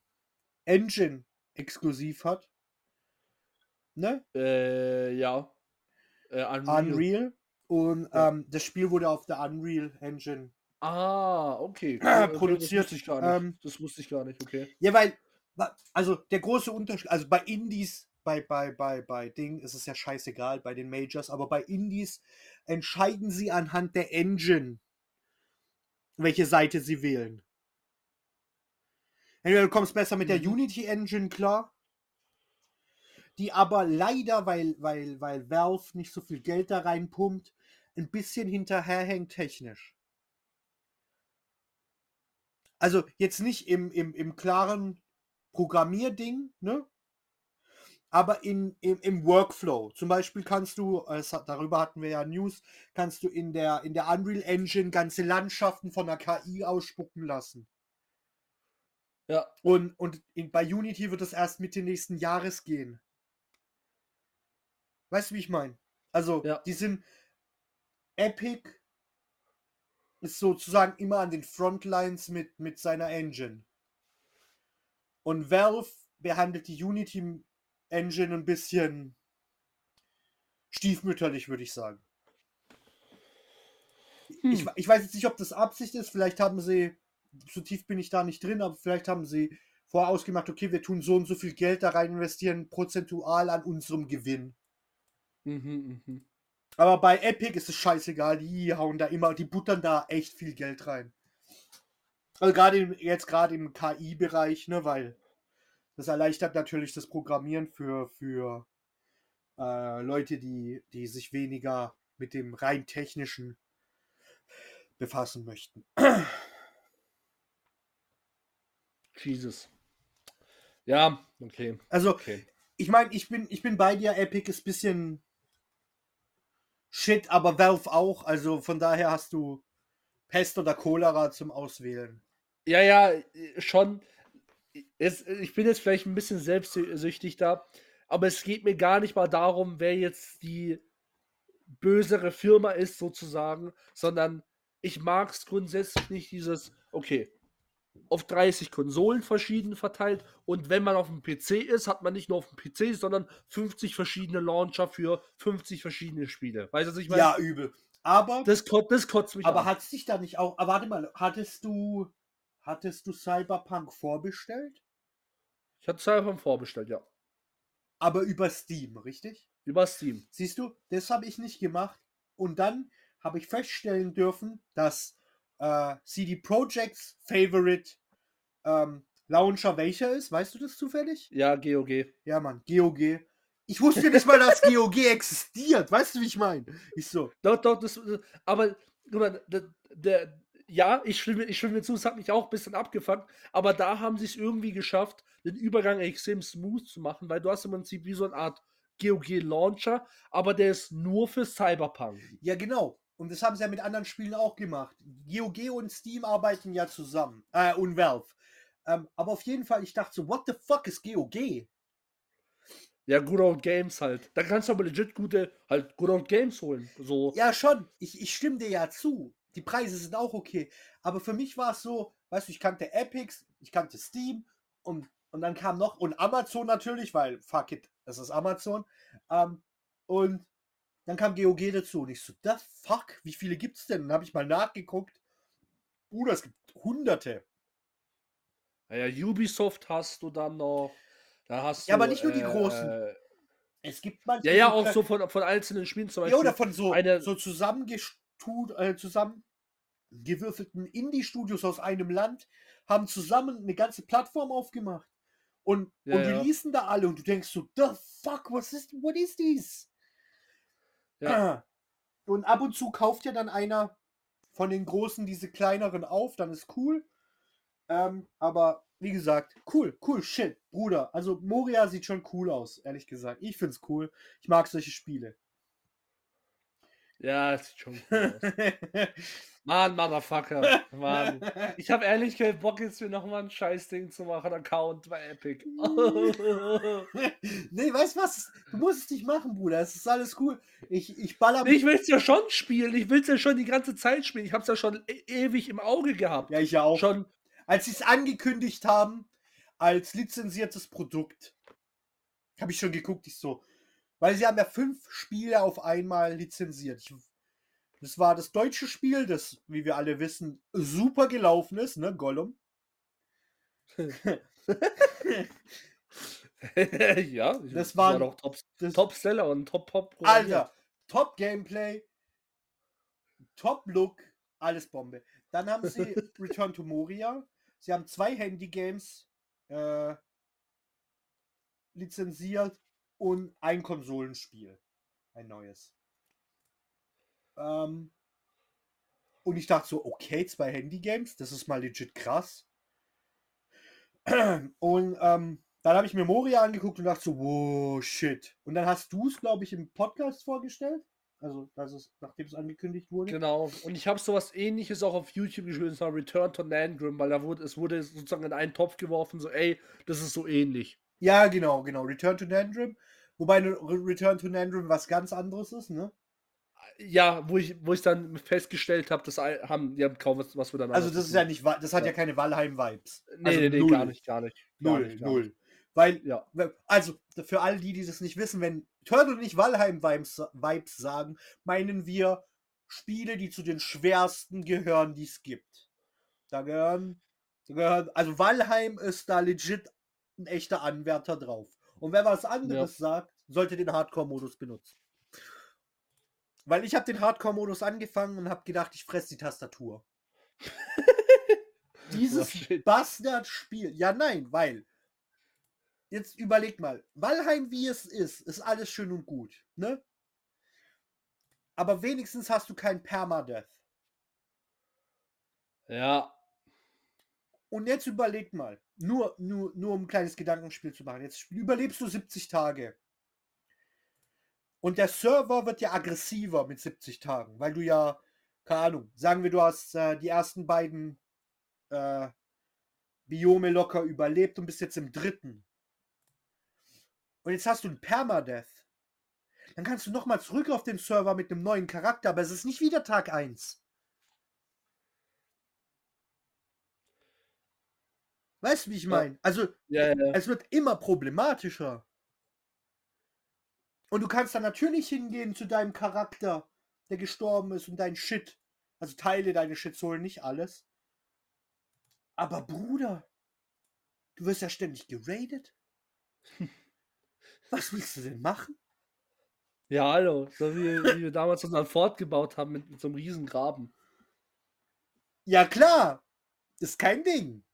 Engine exklusiv hat. Ne? Äh, ja. Äh, Unreal. Unreal. Und Ja. ähm, das Spiel wurde auf der Unreal Engine. Ah, okay. Okay, produziert, Das wusste ich gar nicht. ähm, das wusste ich gar nicht, okay. Ja, weil, also der große Unterschied, also bei Indies, bei, bei, bei, bei Ding ist es ja scheißegal, bei den Majors, aber bei Indies entscheiden sie anhand der Engine, welche Seite sie wählen. Entweder du kommst besser mit der Mhm. Unity Engine klar, die aber leider, weil, weil, weil Valve nicht so viel Geld da reinpumpt, ein bisschen hinterherhängt technisch. Also jetzt nicht im, im, im klaren Programmierding, ne? Aber in, im, im Workflow. Zum Beispiel kannst du, hat, darüber hatten wir ja News, kannst du in der, in der Unreal Engine ganze Landschaften von der KI ausspucken lassen. Ja. Und, und in, bei Unity wird es erst Mitte nächsten Jahres gehen. Weißt du, wie ich meine? Also, Ja. die sind Epic ist sozusagen immer an den Frontlines mit, mit seiner Engine. Und Valve behandelt die Unity Engine ein bisschen stiefmütterlich, würde ich sagen. Ich, Hm. ich weiß jetzt nicht, ob das Absicht ist. Vielleicht haben sie, so tief bin ich da nicht drin, aber vielleicht haben sie vorher ausgemacht, okay, wir tun so und so viel Geld da rein investieren, prozentual an unserem Gewinn. Mhm, mhm. Aber bei Epic ist es scheißegal, die hauen da immer, die buttern da echt viel Geld rein. Also gerade jetzt gerade im KI-Bereich, ne, weil das erleichtert natürlich das Programmieren für, für äh, Leute, die, die sich weniger mit dem rein technischen befassen möchten. Jesus. Ja, okay. Also, Okay. ich meine, ich bin, ich bin bei dir, Epic ist bisschen shit, aber Valve auch. Also von daher hast du Pest oder Cholera zum Auswählen. Ja, ja, äh, schon. Es, ich bin jetzt vielleicht ein bisschen selbstsüchtig da, aber es geht mir gar nicht mal darum, wer jetzt die bösere Firma ist, sozusagen, sondern ich mag es grundsätzlich nicht, dieses, okay, auf 30 Konsolen verschieden verteilt und wenn man auf dem PC ist, hat man nicht nur auf dem PC, sondern 50 verschiedene Launcher für 50 verschiedene Spiele. Weißt du, was ich meine? Ja, übel. Aber, Das, das kotzt mich aber hat dich da nicht auch. Aber warte mal, hattest du. Hattest du Cyberpunk vorbestellt? Ich hatte Cyberpunk vorbestellt, ja. Aber über Steam, richtig? Über Steam. Siehst du, das habe ich nicht gemacht. Und dann habe ich feststellen dürfen, dass äh, CD Projekts Favorite ähm, Launcher welcher ist. Weißt du das zufällig? Ja, GOG. Ja, Mann, GOG. Ich wusste nicht mal, dass GOG existiert. Weißt du, wie ich meine? Ich so, Doch, doch, das, aber guck mal, der, der, ja, ich stimme, ich stimme zu, es hat mich auch ein bisschen abgefuckt, aber da haben sie es irgendwie geschafft, den Übergang extrem smooth zu machen, weil du hast im Prinzip wie so eine Art GOG-Launcher, aber der ist nur für Cyberpunk. ja, genau. Und das haben sie ja mit anderen Spielen auch gemacht. GOG und Steam arbeiten ja zusammen. Äh, und Valve. Ähm, aber auf jeden Fall, ich dachte so, what the fuck ist GOG? Ja, Good Old Games halt. Da kannst du aber legit gute, halt Good Old Games holen. So. Ja, schon. Ich, ich stimme dir ja zu. Die Preise sind auch okay. Aber für mich war es so, weißt du, ich kannte Epics, ich kannte Steam und, und dann kam noch, und Amazon natürlich, weil fuck it, das ist Amazon. Ähm, und dann kam GOG dazu und ich so, das fuck, wie viele gibt's denn? Und dann habe ich mal nachgeguckt. Bruder, es gibt hunderte. Ja, Ubisoft hast du dann noch. Da hast Ja, du, aber nicht nur die äh, großen. Es gibt manchmal. Ja, ja, auch so von, von einzelnen Spielen zum Ja, Beispiel. oder von so, eine- so zusammengestut, äh, zusammengewürfelten Indie-Studios aus einem Land, haben zusammen eine ganze Plattform aufgemacht. Und, Ja, und ja. releasen da alle und du denkst so, the fuck, was ist, what is this? Ja. Und ab und zu kauft ja dann einer von den Großen diese kleineren auf, dann ist cool. Ähm, aber wie gesagt, cool, cool, shit, Bruder. Also Moria sieht schon cool aus, ehrlich gesagt. Ich find's cool. Ich mag solche Spiele. Ja, das sieht schon cool aus. Mann, Motherfucker. Mann. Ich habe ehrlich keinen Bock, jetzt mir nochmal ein Scheißding zu machen, Account bei Epic. nee, weißt du was? Du musst es nicht machen, Bruder. Es ist alles cool. Ich, ich baller. ich will es ja schon spielen. Ich will es ja schon die ganze Zeit spielen. Ich habe es ja schon e ewig im Auge gehabt. ja, ich ja auch. Schon. Als sie es angekündigt haben, als lizenziertes Produkt, habe ich schon geguckt. Ich so, weil sie haben ja fünf Spiele auf einmal lizenziert. Ich, das war das deutsche Spiel, das, wie wir alle wissen, super gelaufen ist, ne, Gollum. ja, Das war waren- doch Top, Das, Top-Seller und Top-Pop. Alter, Top Gameplay, Top Look, alles Bombe. Dann haben sie Return to Moria. Sie haben zwei Handy-Games äh, lizenziert und ein Konsolenspiel. Ein neues. Ähm, und ich dachte so, okay, zwei Handy-Games, das ist mal legit krass. Und ähm, dann habe ich mir Moria angeguckt und dachte so, wow, shit. Und dann hast du es, glaube ich, im Podcast vorgestellt. Also, das ist, nachdem es angekündigt wurde. Genau. Und ich habe sowas ähnliches auch auf YouTube gespielt, das war Return to Nangrim, weil da wurde, es wurde sozusagen in einen Topf geworfen, so, ey, das ist so ähnlich. Ja, genau, genau. Return to Nandrim. Wobei ne- Re- Return to Nandrim was ganz anderes ist, ne? Ja, wo ich, wo ich dann festgestellt habe, das haben, die haben kaum was, was wir dann Also das ist ja nicht, das hat ja, Ja. keine Valheim-Vibes. Nee, also nee, nee, null. gar nicht, gar nicht. Gar Null, nicht, gar null. nicht. Weil, Ja. also für all die, die das nicht wissen, wenn Turtle nicht Valheim-Vibes Vibes sagen, meinen wir Spiele, die zu den schwersten gehören, die es gibt. Da gehören, da gehören, also Valheim ist da legit ein echter Anwärter drauf. Und wer was anderes sagt, sollte den Hardcore-Modus benutzen. Weil ich habe den Hardcore-Modus angefangen und habe gedacht, ich fresse die Tastatur. Dieses. Bastard-Spiel. Ja, nein, weil. Jetzt überleg mal. Valheim, wie es ist, ist alles schön und gut, ne? Aber wenigstens hast du kein Permadeath. Ja, Und jetzt überleg mal. Nur, nur, nur um ein kleines Gedankenspiel zu machen. Jetzt überlebst du 70 Tage. Und der Server wird ja aggressiver mit 70 Tagen, weil du ja, keine Ahnung, sagen wir, du hast äh, die ersten beiden äh, Biome locker überlebt und bist jetzt im dritten. Und jetzt hast du ein Permadeath. Dann kannst du nochmal zurück auf den Server mit einem neuen Charakter, aber es ist nicht wieder Tag 1. Weißt du, wie ich meine? Also, ja, ja. es wird immer problematischer. Und du kannst dann natürlich hingehen zu deinem Charakter, der gestorben ist und dein Shit. Also Teile deines Shits holen, nicht alles. Aber Bruder, du wirst ja ständig geradet. Was willst du denn machen? Ja, hallo. So wie, wie wir damals unseren Fort gebaut haben mit, mit so einem riesen Graben. Ja klar, ist kein Ding.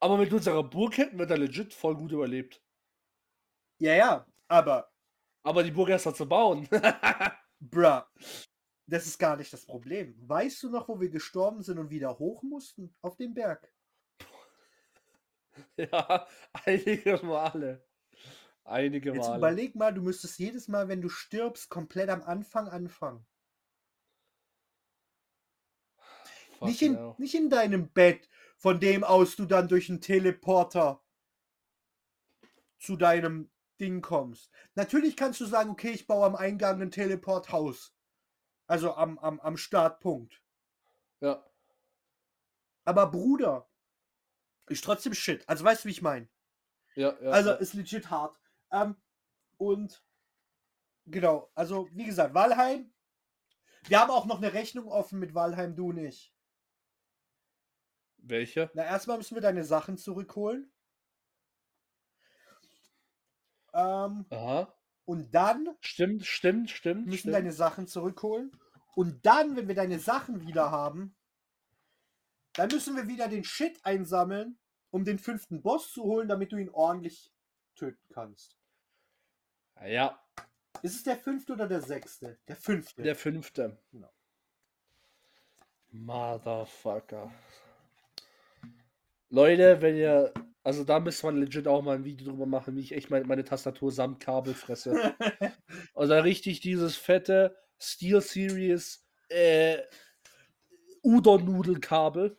Aber mit unserer Burg hätten wir da legit voll gut überlebt. Ja, ja, aber, Aber die Burg erst mal zu bauen. bruh, das ist gar nicht das Problem. Weißt du noch, wo wir gestorben sind und wieder hoch mussten? Auf den Berg. ja, einige Male. Einige Jetzt Male. überleg mal, du müsstest jedes Mal, wenn du stirbst, komplett am Anfang anfangen. Nicht in, nicht in deinem Bett, von dem aus du dann durch einen Teleporter zu deinem Ding kommst. Natürlich kannst du sagen, okay, ich baue am Eingang ein Teleporthaus. Also am, am, am Startpunkt. Ja. Aber Bruder, ist trotzdem Shit. Also weißt du, wie ich meine? Ja, ja. Also ja. ist legit hart. Ähm, und genau, also wie gesagt, Walheim. Wir haben auch noch eine Rechnung offen mit Walheim, du nicht. Welche? Na, erstmal müssen wir deine Sachen zurückholen. Ähm, Aha. und dann Stimmt, stimmt, stimmt. müssen stimmt. deine Sachen zurückholen. Und dann, wenn wir deine Sachen wieder haben, dann müssen wir wieder den Shit einsammeln, um den fünften Boss zu holen, damit du ihn ordentlich töten kannst. Ja, Ist es der fünfte oder der sechste? Der fünfte. der fünfte. Genau. Motherfucker. Leute, wenn ihr. Also da müsste man legit auch mal ein Video drüber machen, wie ich echt meine, meine Tastatur samt Kabel fresse. Also richtig dieses fette Steel Series äh, Udon-Nudelkabel.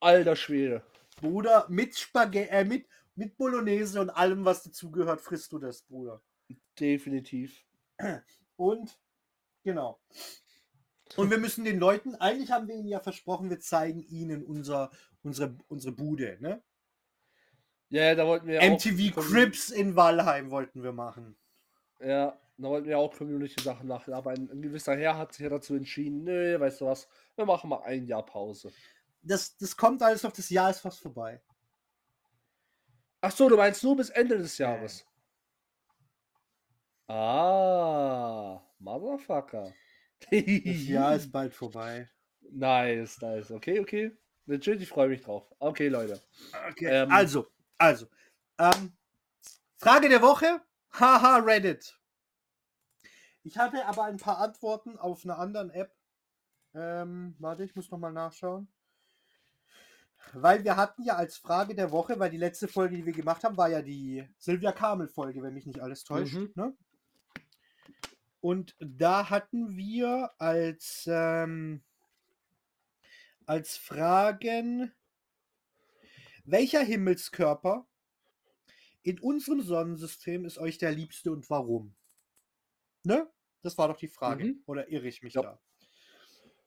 Alter Schwede. Bruder, mit Spaghetti, äh, mit, mit Bolognese und allem, was dazugehört, frisst du das, Bruder. Definitiv. Und genau. Und wir müssen den Leuten, eigentlich haben wir ihnen ja versprochen, wir zeigen ihnen unser, unsere, unsere Bude, ne? Ja, ja, da wollten wir MTV auch. Crips in Walheim wollten wir machen. Ja, da wollten wir auch Community-Sachen machen. Aber ein, ein gewisser Herr hat sich ja dazu entschieden, nö, weißt du was, wir machen mal ein Jahr Pause. Das, das kommt alles auf das Jahr ist fast vorbei. Ach so, du meinst nur bis Ende des Jahres. Ah, Motherfucker. Das Jahr ist bald vorbei. Nice, nice. Okay, okay. Legit, ich freue mich drauf. Okay, Leute. Okay. Ähm, also, also. Ähm, Frage der Woche. Haha, Reddit. Ich hatte aber ein paar Antworten auf einer anderen App. Ähm, warte, ich muss nochmal nachschauen. Weil wir hatten ja als Frage der Woche, weil die letzte Folge, die wir gemacht haben, war ja die Sylvia Kamel-Folge, wenn mich nicht alles täuscht. Mhm. Ne? Und da hatten wir als, ähm, als Fragen, welcher Himmelskörper in unserem Sonnensystem ist euch der liebste und warum? Ne? Das war doch die Frage. Mhm. Oder irre ich mich Ja. da?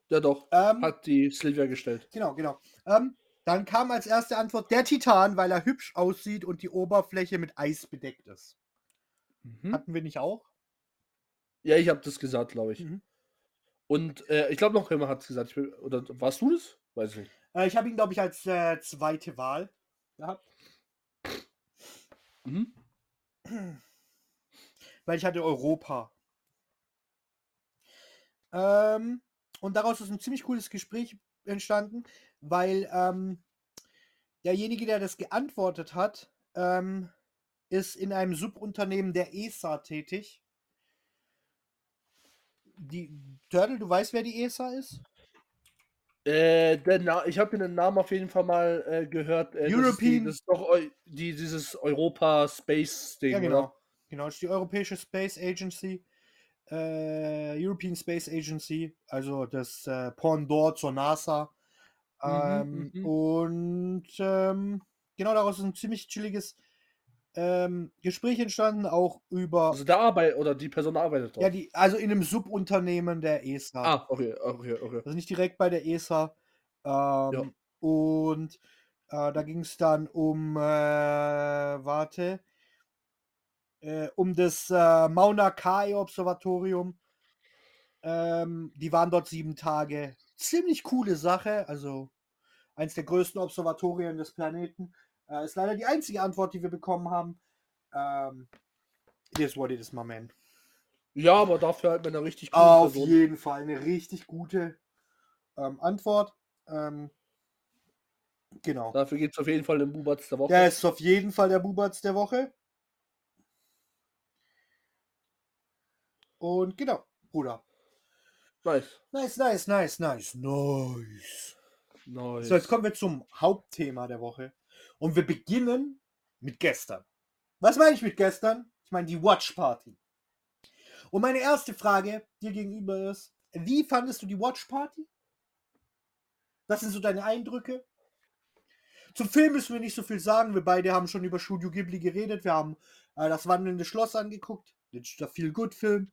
Ja, doch. Ähm, Hat die Silvia gestellt. Genau, genau. Ähm, dann kam als erste Antwort der Titan, weil er hübsch aussieht und die Oberfläche mit Eis bedeckt ist. Mhm. Hatten wir nicht auch? Ja, ich habe das gesagt, glaube ich. Mhm. Und äh, ich glaube, noch jemand hat es gesagt. Ich bin, oder warst du das? Weiß ich nicht. Äh, ich habe ihn, glaube ich, als äh, zweite Wahl gehabt. Mhm. weil ich hatte Europa. Ähm, und daraus ist ein ziemlich cooles Gespräch entstanden, weil ähm, derjenige, der das geantwortet hat, ähm, ist in einem Subunternehmen der ESA tätig. Die Turtle, du weißt, wer die ESA ist? Äh, ich habe den Namen auf jeden Fall mal äh, gehört. Äh, European- Das ist, die, das ist doch Eu die, dieses Europa-Space-Ding, Ja, genau. oder? Genau, das ist die Europäische Space Agency. Äh, European Space Agency, also das äh, Pendant zur NASA. Ähm, mhm. Und ähm, genau daraus ist ein ziemlich chilliges ähm, Gespräch entstanden, auch über, Also da arbeitet, oder die Person arbeitet dort. ja, die, also in einem Subunternehmen der ESA. ah, okay, okay, okay. Also nicht direkt bei der ESA. Ähm, Und äh, da ging es dann um, äh, warte, äh, um das äh, Mauna Kea Observatorium. Ähm, die waren dort sieben Tage. Ziemlich coole Sache. Also eins der größten Observatorien des Planeten. Äh, ist leider die einzige Antwort, die wir bekommen haben. Ähm, it is what it is, my man. Ja, aber dafür halt mit einer richtig guten Auf Person. jeden Fall eine richtig gute ähm, Antwort. Ähm, genau. Dafür gibt es auf jeden Fall den Bubatz der Woche. Der ist auf jeden Fall der Bubatz der Woche. Und genau, Bruder. Nice. Nice, nice, nice, nice, nice. nice. So, jetzt kommen wir zum Hauptthema der Woche. Und wir beginnen mit gestern. Was meine ich mit gestern? Ich meine die Watch Party. Und meine erste Frage dir gegenüber ist, wie fandest du die Watch Party? Was sind so deine Eindrücke? Zum Film müssen wir nicht so viel sagen. Wir beide haben schon über Studio Ghibli geredet. Wir haben äh, das wandelnde Schloss angeguckt. Der Feel Good Film.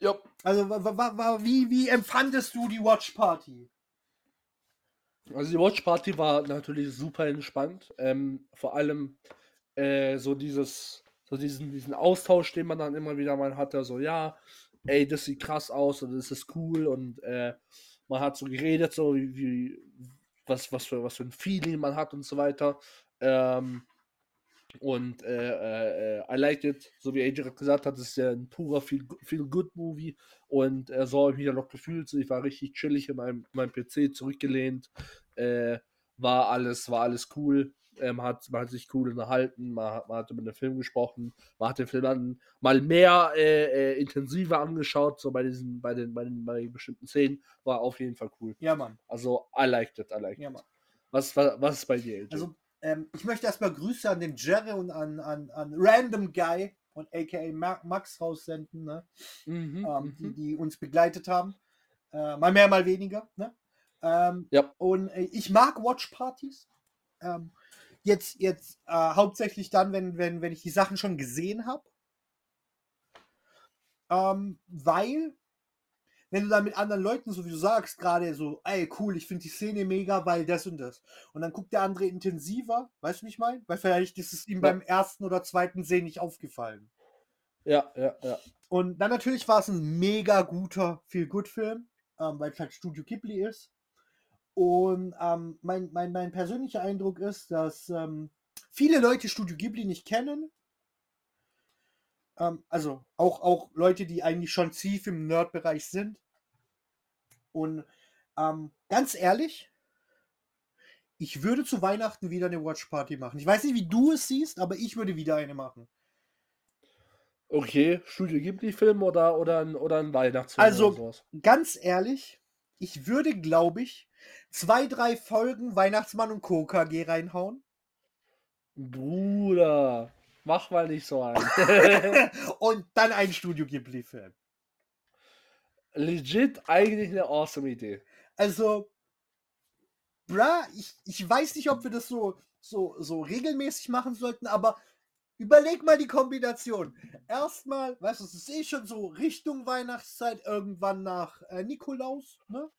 Ja. Also wie, wie empfandest du die Watch Party? Also die Watch Party war natürlich super entspannt. Ähm, vor allem äh, so dieses, so diesen, diesen Austausch, den man dann immer wieder mal hatte, so ja, ey, das sieht krass aus und das ist cool und äh, man hat so geredet, so wie, wie was, was, für, was für ein Feeling man hat und so weiter. Ähm, und äh, äh, äh I liked it, so wie AJ gesagt hat, es ist ja ein purer Feel, Feel Good Movie und äh, so habe ich mich ja noch gefühlt. Ich war richtig chillig in meinem, meinem PC zurückgelehnt, äh, war alles, war alles cool. Äh, man, hat, man hat sich cool unterhalten, man, hat, man hat über den Film gesprochen, man hat den Film dann mal mehr äh, äh, intensiver angeschaut, so bei diesen, bei den, bei den, bei den bestimmten Szenen, war auf jeden Fall cool. Ja, Mann. Also, I liked it, I liked Ja, it. Was, was, was ist bei dir, AJ? Also, ähm, ich möchte erstmal Grüße an den Jerry und an, an, an Random Guy und aka Ma- Max raussenden, ne? mhm, ähm, die, mhm. die uns begleitet haben. Äh, mal mehr, mal weniger. Ne? Ähm, Ja. Und äh, ich mag Watchpartys. Ähm, jetzt jetzt äh, hauptsächlich dann, wenn, wenn, wenn ich die Sachen schon gesehen habe. Ähm, weil, wenn du dann mit anderen Leuten, so wie du sagst, gerade so, ey, cool, ich finde die Szene mega, weil das und das. Und dann guckt der andere intensiver, weißt du, wie ich meine? Weil vielleicht ist es ihm Ja. beim ersten oder zweiten Sehen nicht aufgefallen. Ja, ja, ja. Und dann natürlich war es ein mega guter Feel-Good-Film, ähm, weil es halt Studio Ghibli ist. Und ähm, mein, mein, mein persönlicher Eindruck ist, dass ähm, viele Leute Studio Ghibli nicht kennen. Ähm, also auch, auch Leute, die eigentlich schon tief im Nerd-Bereich sind. Und ähm, ganz ehrlich, ich würde zu Weihnachten wieder eine Watch-Party machen. Ich weiß nicht, wie du es siehst, aber ich würde wieder eine machen. Okay, Studio Ghibli-Film oder, oder, ein, oder ein Weihnachtsfilm Also- ganz ehrlich, ich würde, glaube ich, zwei, drei Folgen Weihnachtsmann und Co. KG reinhauen. Bruder, mach mal nicht so ein. und dann ein Studio Ghibli-Film. Legit eigentlich eine awesome Idee. Also, bra, ich, ich weiß nicht, ob wir das so, so, so regelmäßig machen sollten, aber überleg mal die Kombination. Erstmal, weißt du, es ist eh schon so Richtung Weihnachtszeit, irgendwann nach äh, Nikolaus, ne?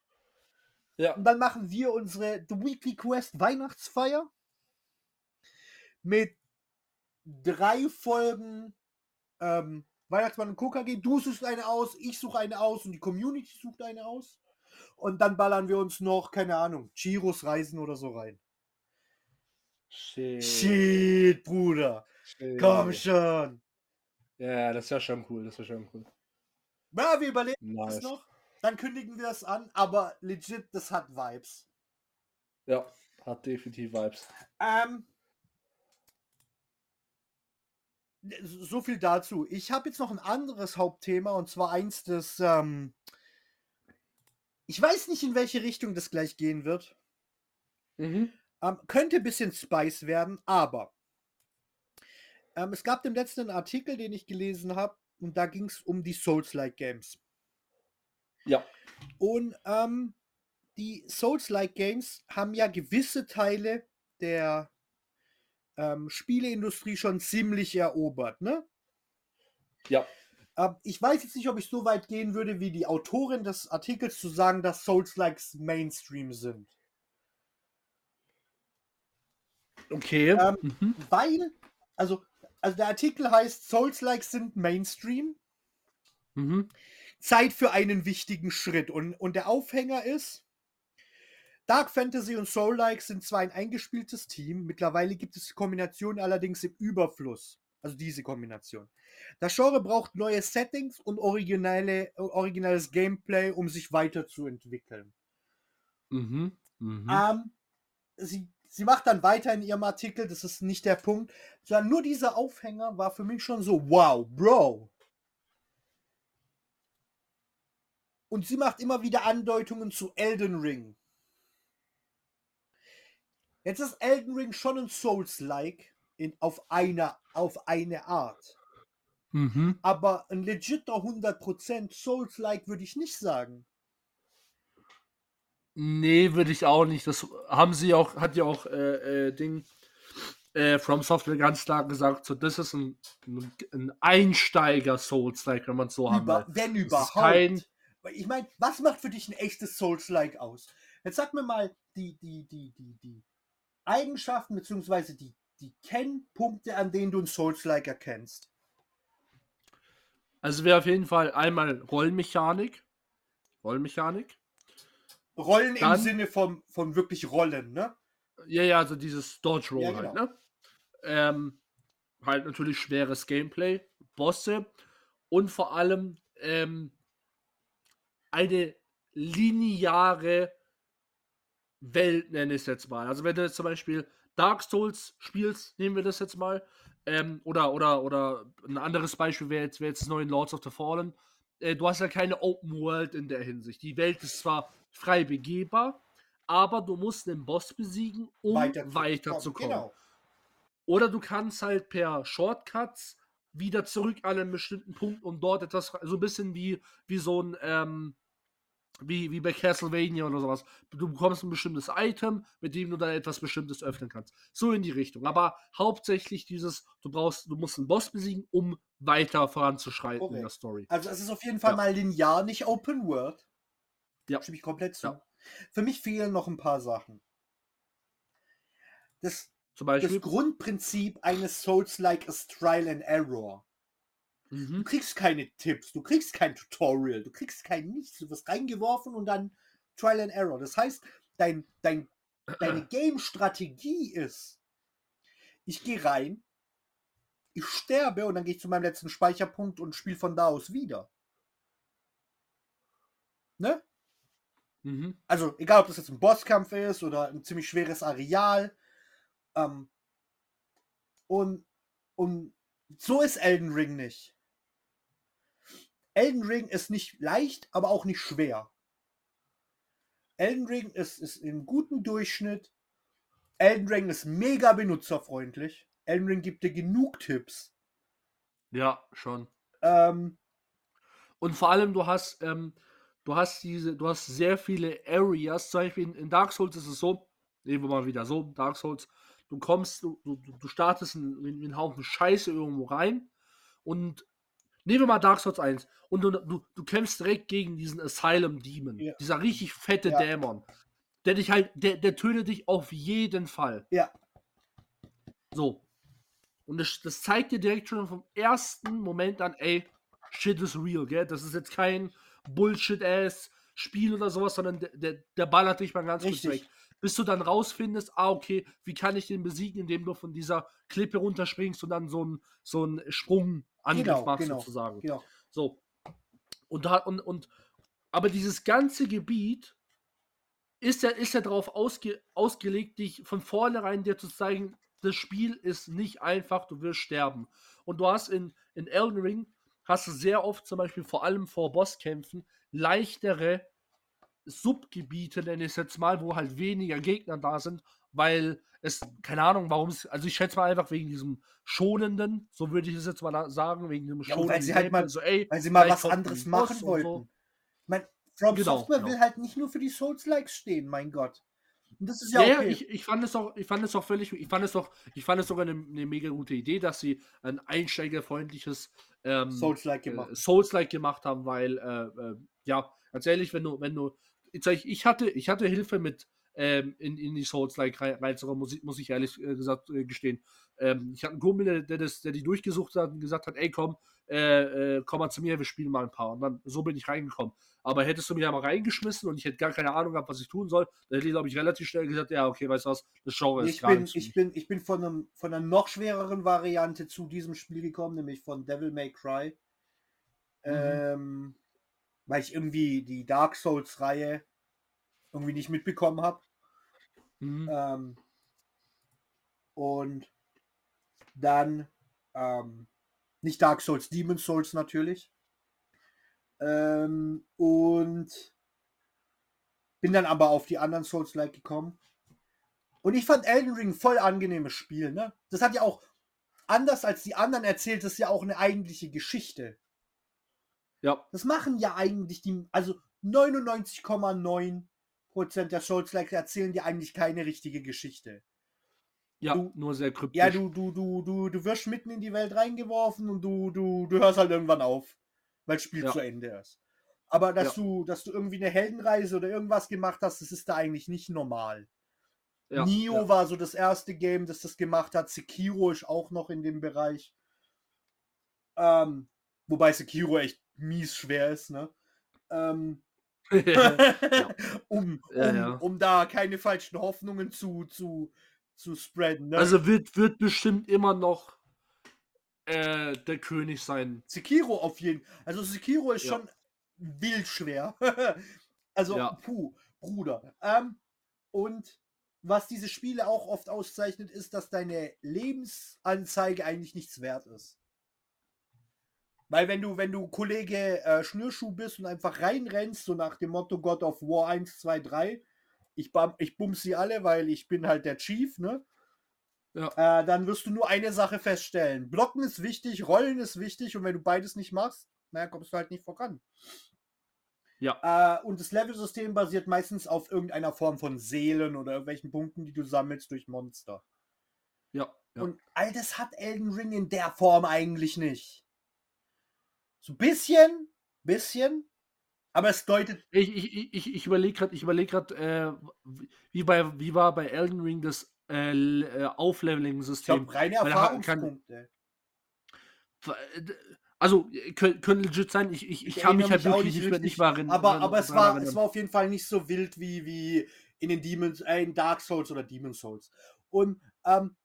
Ja. Und dann machen wir unsere The Weekly Quest Weihnachtsfeier mit drei Folgen ähm, Weihnachtsmann und KKG. Du suchst eine aus, ich suche eine aus und die Community sucht eine aus. Und dann ballern wir uns noch, keine Ahnung, Chiros Reisen oder so rein. Shit. Shit, Bruder. shit. Komm schon. Ja, das ist ja schon cool, das ist ja schon cool. Ja, wir überlegen Nice. es noch. Dann kündigen wir es an, aber legit, das hat Vibes. Ja, hat definitiv Vibes. Ähm, so viel dazu. Ich habe jetzt noch ein anderes Hauptthema und zwar eins, das ähm, ich weiß nicht, in welche Richtung das gleich gehen wird. Mhm. Ähm, könnte ein bisschen Spice werden, aber ähm, es gab den letzten Artikel, den ich gelesen habe, und da ging es um die Souls-like Games. Ja. Und ähm, die Souls-like Games haben ja gewisse Teile der ähm, Spieleindustrie schon ziemlich erobert, ne? Ja. Ähm, ich weiß jetzt nicht, ob ich so weit gehen würde, wie die Autorin des Artikels zu sagen, dass Souls-likes Mainstream sind. Okay. Ähm, mhm. Weil, also, also der Artikel heißt, Souls-likes sind Mainstream. Mhm. Zeit für einen wichtigen Schritt. Und, und der Aufhänger ist, Dark Fantasy und Soul-like sind zwar ein eingespieltes Team, mittlerweile gibt es die Kombination allerdings im Überfluss. Also diese Kombination. Das Genre braucht neue Settings und originale, originales Gameplay, um sich weiterzuentwickeln. Mhm. Mhm. Ähm, sie, sie macht dann weiter in ihrem Artikel, das ist nicht der Punkt, sondern nur dieser Aufhänger war für mich schon so, wow, Bro. Und sie macht immer wieder Andeutungen zu Elden Ring. Jetzt ist Elden Ring schon ein Souls-like in- auf, eine, auf eine Art. Mhm. Aber ein legitter 100% Souls-like würde ich nicht sagen. Nee, würde ich auch nicht. Das haben sie auch, hat ja auch äh, äh, Ding äh, From Software ganz klar gesagt, so das ist ein, ein Einsteiger Souls-like, wenn man es so haben Über, will. wenn überhaupt. kein- Ich meine, was macht für dich ein echtes Souls-like aus? Jetzt sag mir mal die, die, die, die, die Eigenschaften bzw. die, die Kennpunkte, an denen du ein Souls-like erkennst. Also wäre auf jeden Fall einmal Rollmechanik. Rollmechanik. Rollen Dann- im Sinne von, von wirklich Rollen, ne? Ja, ja, also dieses Dodge Roll Ja, halt, genau. ne? Ähm, halt natürlich schweres Gameplay, Bosse und vor allem ähm, eine lineare Welt, nenne ich es jetzt mal. Also wenn du jetzt zum Beispiel Dark Souls spielst, nehmen wir das jetzt mal, ähm, oder, oder, oder ein anderes Beispiel wäre jetzt, wär jetzt das neue Lords of the Fallen. Äh, du hast ja keine Open World in der Hinsicht. Die Welt ist zwar frei begehbar, aber du musst den Boss besiegen, um weiterzukommen. Genau. Oder du kannst halt per Shortcuts wieder zurück an einen bestimmten Punkt und dort etwas, so ein bisschen wie, wie so ein, ähm, wie, wie bei Castlevania oder sowas. Du bekommst ein bestimmtes Item, mit dem du dann etwas Bestimmtes öffnen kannst. So in die Richtung. Aber hauptsächlich dieses, du brauchst, du musst einen Boss besiegen, um weiter voranzuschreiten in der. Story. Also es ist auf jeden Fall Ja. mal linear, nicht Open World. Ja. Stimme ich komplett zu. Ja. Für mich fehlen noch ein paar Sachen. Das, Zum das Beispiel. Grundprinzip eines Souls-like ist Trial and Error. Du Mhm. kriegst keine Tipps, du kriegst kein Tutorial, du kriegst kein nichts. Du wirst reingeworfen und dann Trial and Error. Das heißt, dein, dein, deine Game-Strategie ist, ich gehe rein, ich sterbe und dann gehe ich zu meinem letzten Speicherpunkt und spiele von da aus wieder. Ne? Mhm. Also, egal ob das jetzt ein Bosskampf ist oder ein ziemlich schweres Areal. Ähm, und, und so ist Elden Ring nicht. Elden Ring ist nicht leicht, aber auch nicht schwer. Elden Ring ist, ist im guten Durchschnitt. Elden Ring ist mega benutzerfreundlich. Elden Ring gibt dir genug Tipps. Ja, schon. Ähm, Und vor allem, du hast, ähm, du hast diese, du hast sehr viele Areas. Zum Beispiel in, in Dark Souls ist es so, nehmen wir mal wieder so, Dark Souls, du kommst, du, du, du startest in, in einen Haufen Scheiße irgendwo rein und nehmen wir mal Dark Souls 1 und du, du, du kämpfst direkt gegen diesen Asylum Demon, Ja. dieser richtig fette Ja. Dämon. Der dich halt, der, der tötet dich auf jeden Fall. ja, So. Und das, das zeigt dir direkt schon vom ersten Moment an, ey, shit is real, gell? Das ist jetzt kein Bullshit-ass-Spiel oder sowas, sondern der, der, der ballert dich mal ganz kurz Richtig. weg. Bis du dann rausfindest, ah, okay, wie kann ich den besiegen, indem du von dieser Klippe runterspringst und dann so einen so einen Sprungangriff Genau, machst, genau, sozusagen. genau. So. Und, da, und, und aber dieses ganze Gebiet ist ja, ist ja darauf ausge, ausgelegt, dich von vornherein dir zu zeigen, das Spiel ist nicht einfach, du wirst sterben. Und du hast in, in Elden Ring, hast du sehr oft zum Beispiel vor allem vor Bosskämpfen leichtere Subgebiete, nenne ich es jetzt mal, wo halt weniger Gegner da sind, weil es, keine Ahnung, warum es, also ich schätze mal einfach wegen diesem schonenden, so würde ich es jetzt mal sagen, wegen diesem Ja, und weil schonenden sie halt mal- so, ey, Weil sie mal was anderes machen und so. wollten. Ich meine, From Genau, Software genau. will halt nicht nur für die Souls-Likes stehen, mein Gott. Und das ist Ja, ja okay. ich, ich fand es auch, ich fand es auch völlig, ich fand es auch, ich fand es sogar eine, eine mega gute Idee, dass sie ein einsteigerfreundliches ähm, Souls-like äh, gemacht. Souls-like gemacht haben, weil, äh, äh, ja, ganz ehrlich, wenn du, wenn du, ich, ich hatte, ich hatte Hilfe mit ähm, in, in die Souls-like rein- reinzukommen, muss ich, muss ich ehrlich äh, gesagt äh, gestehen. Ähm, ich hatte einen Kumpel, der, der, das, der die durchgesucht hat und gesagt hat, ey komm, äh, äh, komm mal zu mir, wir spielen mal ein paar. Und dann so bin ich reingekommen. Aber hättest du mich ja mal reingeschmissen und ich hätte gar keine Ahnung gehabt, was ich tun soll, dann hätte ich, glaube ich, relativ schnell gesagt, ja, okay, weißt du was, das Genre ist Ich bin, ich, bin, ich bin von, einem, von einer noch schwereren Variante zu diesem Spiel gekommen, nämlich von Devil May Cry. Mhm. Ähm, weil ich irgendwie die Dark Souls-Reihe irgendwie nicht mitbekommen habe. Mhm. Ähm, und dann ähm, nicht Dark Souls, Demon Souls natürlich. Ähm, und bin dann aber auf die anderen Souls-like gekommen. Und ich fand Elden Ring voll angenehmes Spiel. Ne? Das hat ja auch, anders als die anderen, erzählt es ja auch eine eigentliche Geschichte. Ja, Das machen ja eigentlich die, also 99,9% der Souls-like erzählen dir eigentlich keine richtige Geschichte. Ja, Du- nur sehr kryptisch. Ja, du, du, du, du, du wirst mitten in die Welt reingeworfen und du, du, du hörst halt irgendwann auf, weil das Spiel Ja. zu Ende ist. Aber dass Ja. du, dass du irgendwie eine Heldenreise oder irgendwas gemacht hast, das ist da eigentlich nicht normal. ja, Nio war so das erste Game, das das gemacht hat. Sekiro ist auch noch in dem Bereich. Ähm, wobei Sekiro echt mies schwer ist, ne? Ähm, um, Ja, um, ja. um da keine falschen Hoffnungen zu, zu, zu spreaden. Ne? Also wird, wird bestimmt immer noch äh, der König sein. Sekiro auf jeden Also Sekiro ist Ja. schon wild schwer. also, Ja. puh, Bruder. Ähm, und was diese Spiele auch oft auszeichnet, ist, dass deine Lebensanzeige eigentlich nichts wert ist. Weil wenn du, wenn du Kollege äh, Schnürschuh bist und einfach reinrennst, so nach dem Motto God of War 1, 2, 3, ich, bam, ich bums sie alle, weil ich bin halt der Chief, ne? Ja. Äh, dann wirst du nur eine Sache feststellen. Blocken ist wichtig, Rollen ist wichtig und wenn du beides nicht machst, naja, kommst du halt nicht voran. Ja. Äh, und das Level-System basiert meistens auf irgendeiner Form von Seelen oder irgendwelchen Punkten, die du sammelst durch Monster. Ja. ja. Und all das hat Elden Ring in der Form eigentlich nicht. So ein bisschen, bisschen, aber es deutet. Ich, ich, ich, ich überlege gerade, ich überlege gerade, äh, wie, bei, wie war bei Elden Ring das äh, äh, Ich Aufleveling-System? reine er hat- kann- Erfahrungspunkte. Also, äh, können, können legit sein, ich, ich, ich, kann mich halt wirklich nicht, mehr- richtig, nicht mal erinnern. Aber, aber es, war, erinnern. es war auf jeden Fall nicht so wild wie, wie in den Demons, äh, in Dark Souls oder Demon Souls. Und ähm,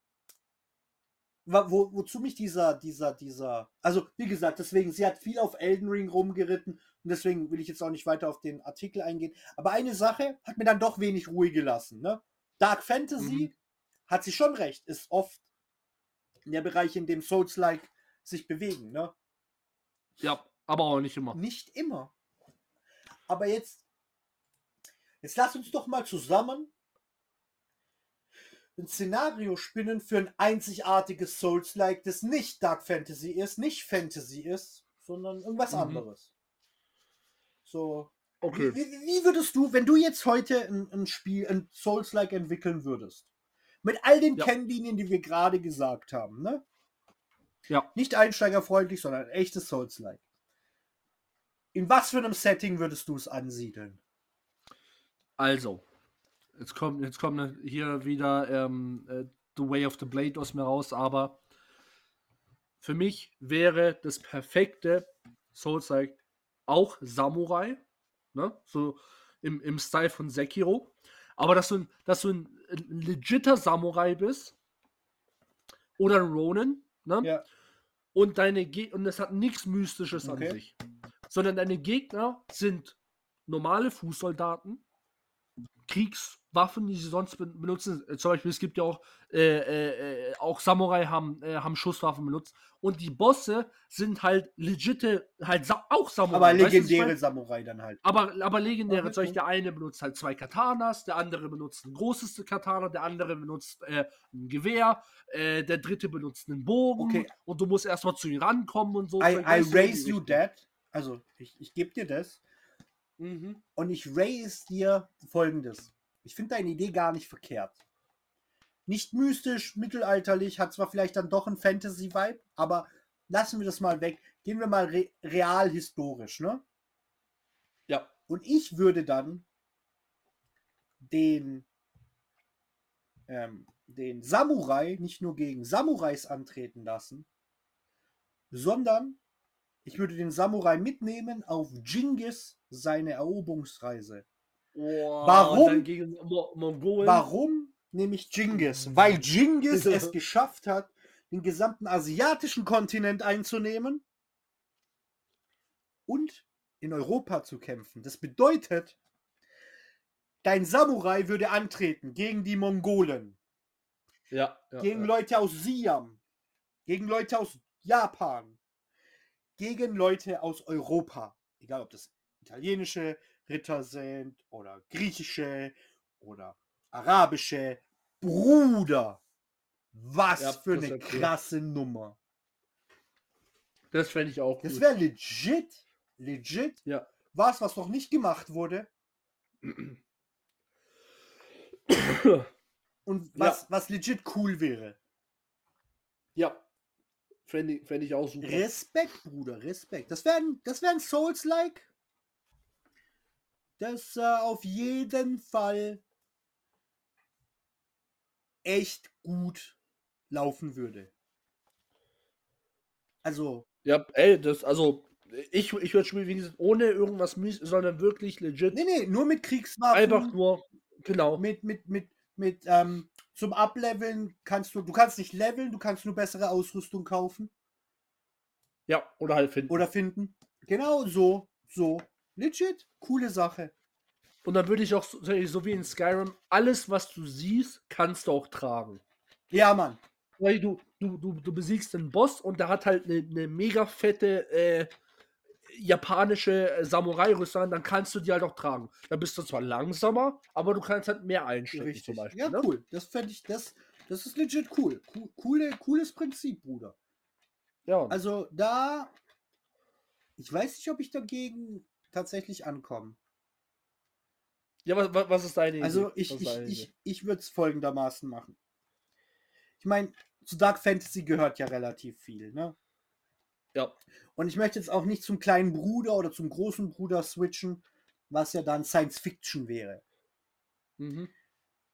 wo, wozu mich dieser, dieser, dieser, also wie gesagt, deswegen, sie hat viel auf Elden Ring rumgeritten und deswegen will ich jetzt auch nicht weiter auf den Artikel eingehen. Aber eine Sache hat mir dann doch wenig Ruhe gelassen. Ne? Dark Fantasy Mhm. hat sie schon recht, ist oft der Bereich, in dem Souls-like sich bewegen. Ne? Ja, aber auch nicht immer. Nicht immer. Aber jetzt, jetzt lass uns doch mal zusammen ein Szenario spinnen für ein einzigartiges Souls-like, das nicht Dark Fantasy ist, nicht Fantasy ist, sondern irgendwas Mhm. anderes. So. Okay. Wie, wie, würdest du, wenn du jetzt heute ein, ein Spiel, ein Souls-like entwickeln würdest? Mit all den Ja. Kennlinien, die wir gerade gesagt haben, ne? Ja. Nicht einsteigerfreundlich, sondern ein echtes Souls-like. In was für einem Setting würdest du es ansiedeln? Also, jetzt kommt, jetzt kommt hier wieder ähm, äh, The Way of the Blade aus mir raus, aber für mich wäre das perfekte Souls-like auch Samurai, ne? So im, im Style von Sekiro. Aber dass du, ein- dass du ein, ein legitter Samurai bist oder ein Ronin, ne? Ja. Und deine Ge und das hat nichts Mystisches Okay. an sich. Sondern deine Gegner sind normale Fußsoldaten, Kriegswaffen, die sie sonst ben- benutzen. Äh, Zum Beispiel, es gibt ja auch, äh, äh, äh, auch Samurai haben, äh, haben Schusswaffen benutzt. Und die Bosse sind halt legitte, halt sa auch Samurai. Aber weißt du, legendäre? Samurai dann halt. Aber, aber legendäre Okay. Zeug, der eine benutzt halt zwei Katanas, der andere benutzt ein großes Katana, der andere benutzt äh, ein Gewehr, äh, der dritte benutzt einen Bogen Okay. und du musst erstmal zu ihm rankommen und so. I, I raise you that. Also, ich, ich gebe dir das. Mhm. Und ich raise dir folgendes. Ich finde deine Idee gar nicht verkehrt. Nicht mystisch, mittelalterlich, hat zwar vielleicht dann doch ein Fantasy-Vibe, aber lassen wir das mal weg. Gehen wir mal re real historisch, ne? Ja. Und ich würde dann den, ähm, den Samurai nicht nur gegen Samurais antreten lassen, sondern ich würde den Samurai mitnehmen auf Genghis seine Eroberungsreise. Oh, Warum? Gegen Mo Mongolen. Warum nehme ich Genghis? Weil Genghis es geschafft hat, den gesamten asiatischen Kontinent einzunehmen und in Europa zu kämpfen. Das bedeutet, dein Samurai würde antreten gegen die Mongolen, Ja, ja, gegen ja. Leute aus Siam, gegen Leute aus Japan, gegen Leute aus Europa. Egal, ob das italienische Ritter sind oder griechische oder arabische. Bruder, was Ja, für eine cool. krasse Nummer. Das fände ich auch Das wäre legit, legit. Ja. Was, was noch nicht gemacht wurde. und Ja. was, was legit cool wäre. Ja. Fände ich, fänd ich auch super. Respekt, Bruder, Respekt. Das wäre ein, das wär Souls-like, das äh, auf jeden Fall echt gut laufen würde. Also, Ja, ey, das, also, ich, ich würde spielen, wie gesagt, ohne irgendwas mies, sondern wirklich legit. nee, nee, nur mit Kriegswaffen. einfach nur, genau. mit, mit, mit, mit, ähm, zum Ableveln kannst du, du kannst nicht leveln, du kannst nur bessere Ausrüstung kaufen Ja, oder halt finden. oder finden. Genau so, so. Legit, coole Sache. Und dann würde ich auch, so, so wie in Skyrim, alles, was du siehst, kannst du auch tragen. Ja, Mann. Weil du, du, du, du besiegst einen Boss und der hat halt eine, eine mega fette äh, japanische äh, Samurai-Rüstung, an, dann kannst du die halt auch tragen. Da bist du zwar langsamer, aber du kannst halt mehr einstecken Richtig. zum Beispiel. ja, ne? cool. Das fände ich, das, das ist legit cool. Co coole, cooles Prinzip, Bruder. Ja. Also da, ich weiß nicht, ob ich dagegen tatsächlich ankomme. ja, was, was- ist deine Idee? Also ich, ich, deine ich, Idee? ich würde es folgendermaßen machen. Ich meine, zu Dark Fantasy gehört ja relativ viel, ne? Ja. Und ich möchte jetzt auch nicht zum kleinen Bruder oder zum großen Bruder switchen, was ja dann Science Fiction wäre. Mhm.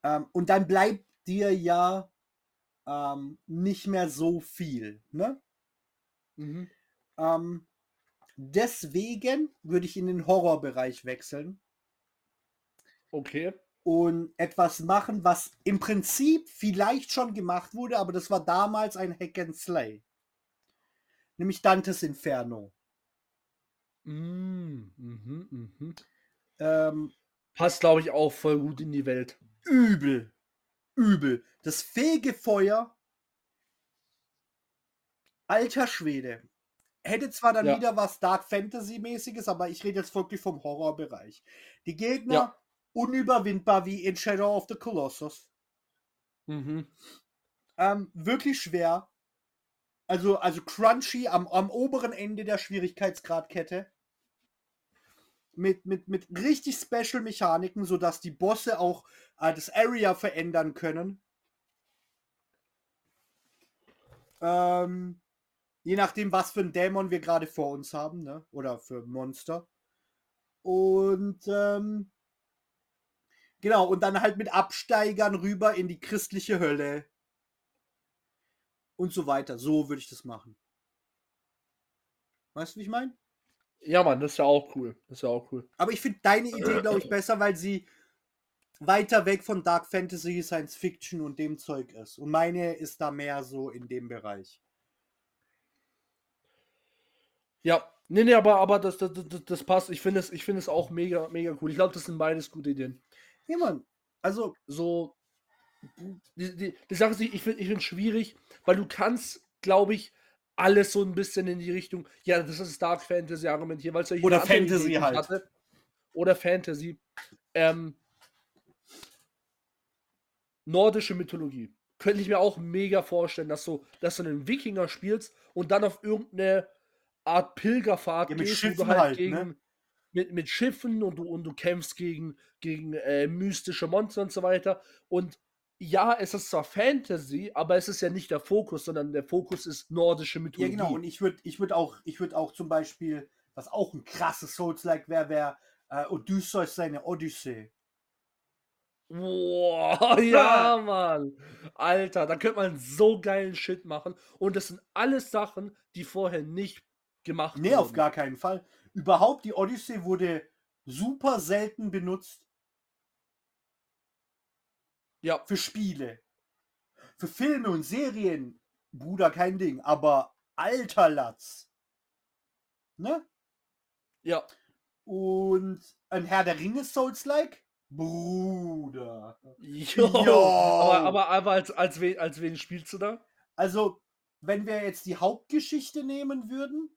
Ähm, und dann bleibt dir ja ähm, nicht mehr so viel, ne? Mhm. Ähm, deswegen würde ich in den Horrorbereich wechseln Okay. und etwas machen, was im Prinzip vielleicht schon gemacht wurde, aber das war damals ein Hack and Slay. Nämlich Dantes Inferno. Mm, Mhm, mhm. Ähm, Passt, glaube ich, auch voll gut in die Welt. übel. Übel. Das Fegefeuer. Alter Schwede. Hätte zwar dann Ja. wieder was Dark Fantasy-mäßiges, aber ich rede jetzt wirklich vom Horrorbereich. Die Gegner Ja. unüberwindbar wie in Shadow of the Colossus. Mhm. Ähm, wirklich schwer. Also, also crunchy am, am oberen Ende der Schwierigkeitsgradkette. Mit, mit, mit richtig Special Mechaniken, sodass die Bosse auch äh, das Area verändern können. Ähm, je nachdem, was für ein Dämon wir gerade vor uns haben, ne? Oder für Monster. Und ähm, genau, und dann halt mit Absteigern rüber in die christliche Hölle und so weiter. So würde ich das machen. Weißt du, wie ich meine? Ja, Mann, das ist ja auch cool. Das ist ja auch cool. Aber ich finde deine Idee, glaube ich, besser, weil sie weiter weg von Dark Fantasy, Science Fiction und dem Zeug ist. Und meine ist da mehr so in dem Bereich. Ja, nee, nee, aber, aber das, das, das, das passt. Ich finde es, ich finde es auch mega, mega cool. Ich glaube, das sind beides gute Ideen. Ja, Mann. Also, So, die, die, die Sache ist, ich finde ich finde es schwierig, weil du kannst, glaube ich, alles so ein bisschen in die Richtung, ja, das ist Dark Fantasy argumentieren, weil es ja hier Oder Fantasy halt. hatte. Oder Fantasy. Ähm, nordische Mythologie. Könnte ich mir auch mega vorstellen, dass du, dass du einen Wikinger spielst und dann auf irgendeine Art Pilgerfahrt Ja, mit gehst, Schiffen halt, halt, gegen, ne? mit, mit Schiffen und du, und du kämpfst gegen, gegen äh, mystische Monster und so weiter. Und ja, es ist zwar Fantasy, aber es ist ja nicht der Fokus, sondern der Fokus ist nordische ja Mythologie. genau. Und ich würde ich würd auch, ich würde auch zum Beispiel, was auch ein krasses Souls-like wäre, wäre äh, Odysseus seine Odyssee. Boah, ja, Mann. Alter, da könnte man so geilen Shit machen. Und das sind alles Sachen, die vorher nicht gemacht Nee, auf wurden. gar keinen Fall. Überhaupt, die Odyssee wurde super selten benutzt Ja, für Spiele. Für Filme und Serien, Bruder, kein Ding. Aber alter Latz. Ne? ja. Und ein Herr der Ringe Souls-like? Bruder. Jo. Aber, aber, aber als, als, wen, als wen spielst du da? Also, wenn wir jetzt die Hauptgeschichte nehmen würden,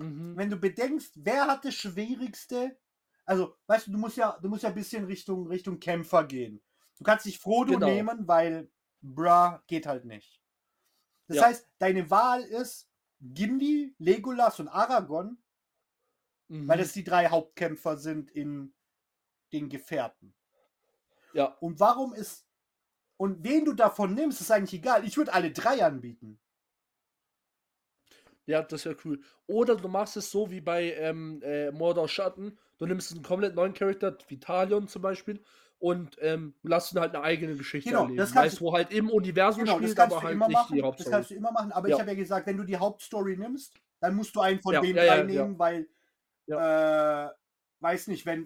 Mhm. wenn du bedenkst, wer hat das Schwierigste? Also, weißt du, du musst ja, du musst ja ein bisschen Richtung, Richtung Kämpfer gehen. Du kannst nicht Frodo Genau. nehmen, weil, bra, geht halt nicht. Das Ja. heißt, deine Wahl ist Gimli, Legolas und Aragorn, Mhm. weil das die drei Hauptkämpfer sind in den Gefährten. ja. Und warum ist Und wen du davon nimmst, ist eigentlich egal. Ich würde alle drei anbieten. Ja, das wäre cool. Oder du machst es so wie bei ähm, äh, Mordor Schatten. Du nimmst einen komplett neuen Charakter, Vitalion zum Beispiel, und ähm, lass ihn halt eine eigene Geschichte Genau, erleben. das kannst weißt, wo halt im Universum Genau, das spielt, aber du halt immer nicht machen. die Das Hauptstory. kannst du immer machen. Aber Ja. ich habe ja gesagt, wenn du die Hauptstory nimmst, dann musst du einen von Ja, den ja, ja, nehmen, weil, äh, weiß nicht, wenn,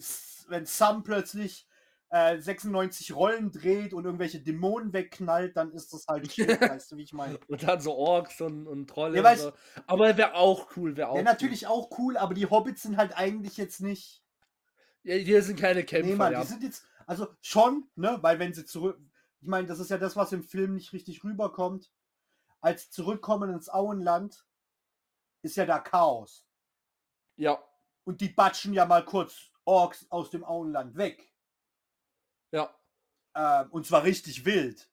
wenn Sam plötzlich äh, 96 Rollen dreht und irgendwelche Dämonen wegknallt, dann ist das halt shit, weißt du, wie ich meine. Und dann so Orks und, und Trolle. Ja, und so. Aber wäre auch cool, wäre auch Ja, cool. natürlich auch cool, aber die Hobbits sind halt eigentlich jetzt nicht. Ja, hier sind keine Kämpfer. Nee, Mann, ja. die sind jetzt, also schon, ne, weil wenn sie zurück, ich meine, das ist ja das, was im Film nicht richtig rüberkommt. Als zurückkommen ins Auenland, ist ja da Chaos. ja, Und die batschen ja mal kurz Orks aus dem Auenland weg. Ja. Ähm, und zwar richtig wild.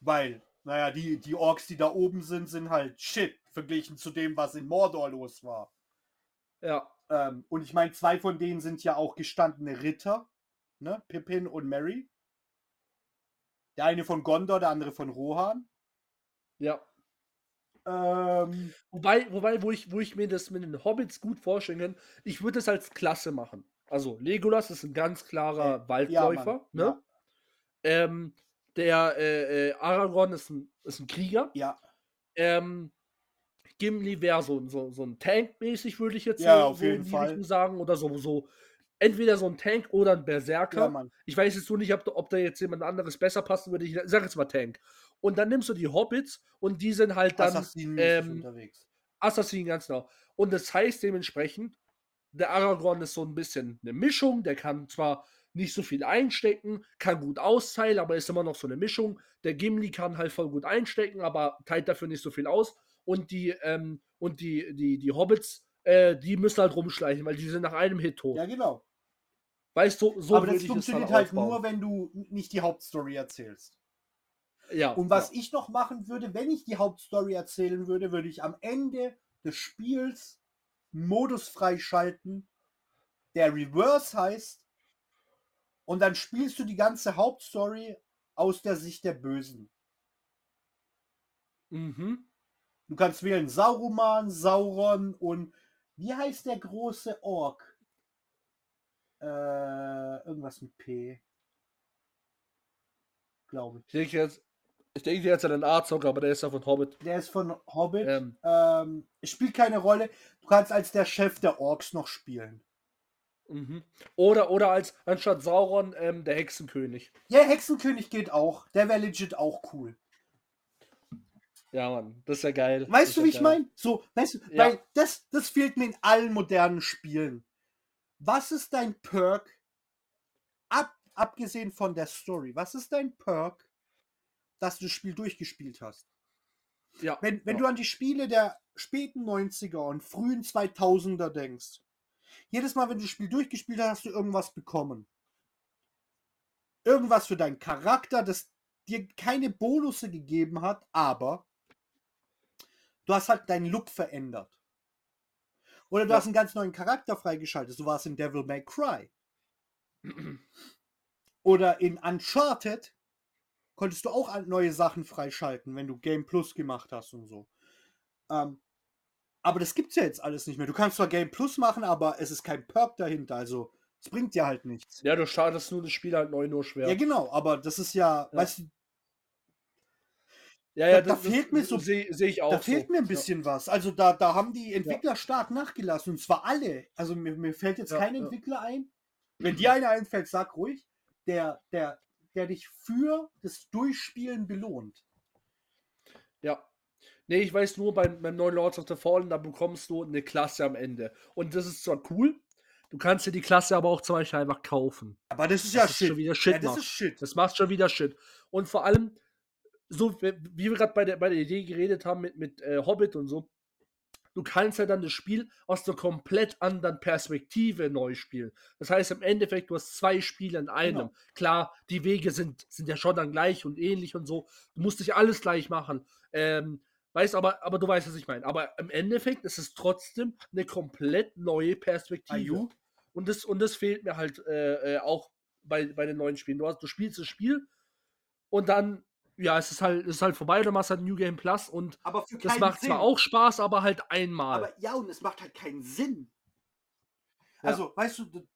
Weil, naja, die, die Orks, die da oben sind, sind halt shit verglichen zu dem, was in Mordor los war. Ja, Ähm, und ich meine, zwei von denen sind ja auch gestandene Ritter. Ne? Pippin und Mary. Der eine von Gondor, der andere von Rohan. ja. Ähm, Wobei, wobei wo, ich, wo ich mir das mit den Hobbits gut vorstellen kann, ich würde es als Klasse machen. Also, Legolas ist ein ganz klarer Äh, Waldläufer. Mann, ne? ja. Ähm, der äh, äh, Aragorn ist ein, ist ein Krieger. ja, Ähm, Gimli wäre so, so, so ein Tank-mäßig, würde ich jetzt Ja, so, so in die Fall. Richtung sagen. Oder so, so entweder so ein Tank oder ein Berserker. ja. Ich weiß jetzt nur nicht, ob, da- ob da jetzt jemand anderes besser passen würde. Ich sage jetzt mal Tank. Und dann nimmst du die Hobbits und die sind halt dann Assassinen ähm, unterwegs. Assassin, ganz genau. Und das heißt dementsprechend, der Aragorn ist so ein bisschen eine Mischung, der kann zwar nicht so viel einstecken, kann gut austeilen, aber ist immer noch so eine Mischung. Der Gimli kann halt voll gut einstecken, aber teilt dafür nicht so viel aus. Und die, ähm, und die, die, die Hobbits, äh, die müssen halt rumschleichen, weil die sind nach einem Hit tot. Ja, genau. Weißt du, so Aber das funktioniert halt aufbauen. nur, wenn du nicht die Hauptstory erzählst. Ja, Und was ja. ich noch machen würde, wenn ich die Hauptstory erzählen würde, würde ich am Ende des Spiels Modus freischalten, der Reverse heißt. Und dann spielst du die ganze Hauptstory aus der Sicht der Bösen. Mhm. Du kannst wählen Sauruman, Sauron und wie heißt der große Ork? Äh, irgendwas mit P. Glaube ich. Ich denke jetzt, ich denke jetzt an den Arzog, aber der ist ja von Hobbit. Der ist von Hobbit. Ähm. Ähm, es spielt keine Rolle. Du kannst als der Chef der Orks noch spielen. Mhm. Oder, oder als anstatt Sauron ähm, der Hexenkönig. Ja, Hexenkönig geht auch. Der wäre legit auch cool. Ja, Mann, das ist ja geil. Weißt du, wie ja ich meine? So, weißt du, Ja. weil das, das fehlt mir in allen modernen Spielen. Was ist dein Perk, ab, abgesehen von der Story, was ist dein Perk, dass du das Spiel durchgespielt hast? Ja, Wenn, wenn ja. du an die Spiele der späten 90er und frühen 2000er denkst, jedes Mal, wenn du das Spiel durchgespielt hast, hast du irgendwas bekommen. Irgendwas für deinen Charakter, das dir keine Bonusse gegeben hat, aber du hast halt deinen Look verändert. Oder du Ja. hast einen ganz neuen Charakter freigeschaltet. So war es in Devil May Cry. Oder in Uncharted konntest du auch neue Sachen freischalten, wenn du Game Plus gemacht hast und so. Ähm, aber das gibt's ja jetzt alles nicht mehr. Du kannst zwar Game Plus machen, aber es ist kein Perk dahinter. Also, es bringt dir halt nichts. ja, du startest nur das Spiel halt neu, nur schwer. Ja, genau, aber das ist ja, Ja. weißt du, ja, ja, da- da fehlt mir so- Sehe seh ich auch. da fehlt so. mir ein bisschen was. Also da, da haben die Entwickler stark nachgelassen und zwar alle. Also mir, mir fällt jetzt Ja, kein ja. Entwickler ein. Wenn dir einer einfällt, sag ruhig, der, der, der dich für das Durchspielen belohnt. Ja. Nee, ich weiß nur, beim, beim neuen Lords of the Fallen, da bekommst du eine Klasse am Ende. Und das ist zwar cool, du kannst dir die Klasse aber auch zum Beispiel einfach kaufen. Aber das ist Das ja ist shit. schon wieder Shit ja, das macht. ist shit. Das macht schon wieder Shit. Und vor allem, so wie wie wir gerade bei der, bei der Idee geredet haben mit, mit äh, Hobbit und so, du kannst ja dann das Spiel aus einer komplett anderen Perspektive neu spielen. Das heißt im Endeffekt, du hast zwei Spiele in einem. Genau. Klar, die Wege sind, sind ja schon dann gleich und ähnlich und so. Du musst nicht alles gleich machen. Ähm, weißt aber, aber du weißt, was ich meine. Aber im Endeffekt ist es trotzdem eine komplett neue Perspektive. Und das, und das fehlt mir halt äh, äh, auch bei, bei den neuen Spielen. Du, hast, du spielst das Spiel Und dann, ja, es ist halt, es ist halt vorbei, du machst halt New Game Plus und das macht Sinn. zwar auch Spaß, aber halt einmal. Aber ja, und es macht halt keinen Sinn. Ja. Also, weißt du,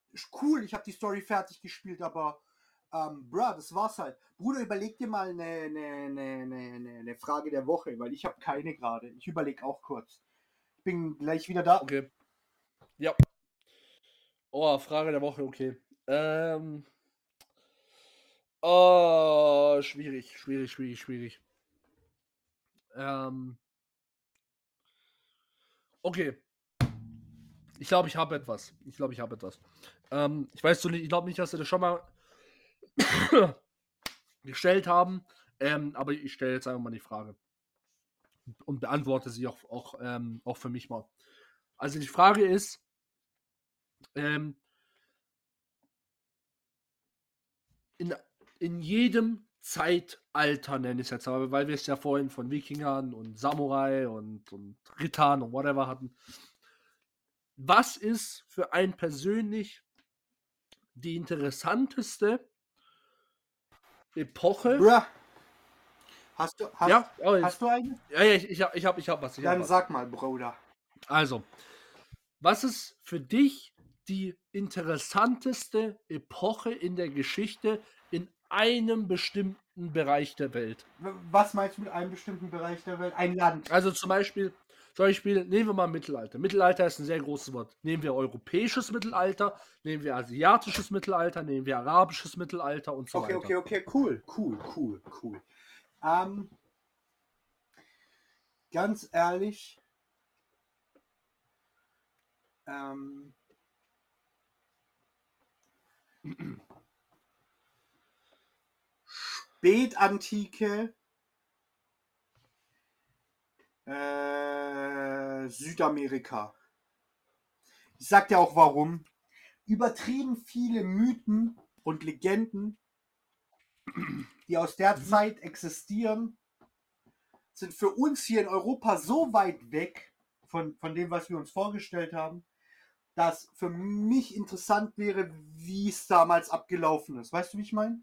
cool, ich habe die Story fertig gespielt, aber ähm, bruh, das war's halt. Bruder, überleg dir mal eine, eine, eine, eine, eine- eine Frage der Woche, weil ich habe keine gerade. Ich überleg auch kurz. Ich bin gleich wieder da. Okay. Ja. Oh, Frage der Woche, okay. Ähm. Oh, schwierig, schwierig, schwierig, schwierig. Ähm. Okay. Ich glaube, ich habe etwas. Ich glaube, ich habe etwas. Ähm, ich weiß so nicht, ich glaube nicht, dass wir das schon mal gestellt haben. Ähm, aber ich stelle jetzt einfach mal die Frage. Und beantworte sie auch, auch, ähm, auch für mich mal. Also die Frage ist, ähm, in, in jedem Zeitalter, nenne ich es jetzt aber, weil wir es ja vorhin von Wikingern und Samurai und, und Rittern und whatever hatten. Was ist für einen persönlich die interessanteste Epoche? Bruh. Hast du, hast, ja, oh, hast du eine? ja, ja, ich, ich habe ich hab, ich hab was. Ich hab Dann was. sag mal, Bruder. Also, was ist für dich die interessanteste Epoche in der Geschichte einem bestimmten Bereich der Welt? Was meinst du mit einem bestimmten Bereich der Welt? Ein Land. Also zum Beispiel, zum Beispiel, nehmen wir mal Mittelalter. Mittelalter ist ein sehr großes Wort. Nehmen wir europäisches Mittelalter, nehmen wir asiatisches Mittelalter, nehmen wir arabisches Mittelalter und so Okay, weiter. okay, okay, cool, cool, cool, cool. Ähm, ganz ehrlich, ähm, Spätantike, äh, Südamerika. Ich sag dir auch warum. Übertrieben viele Mythen und Legenden die aus der Zeit existieren, sind für uns hier in Europa so weit weg von, von dem, was wir uns vorgestellt haben, dass für mich interessant wäre, wie es damals abgelaufen ist. Weißt du, wie ich meine?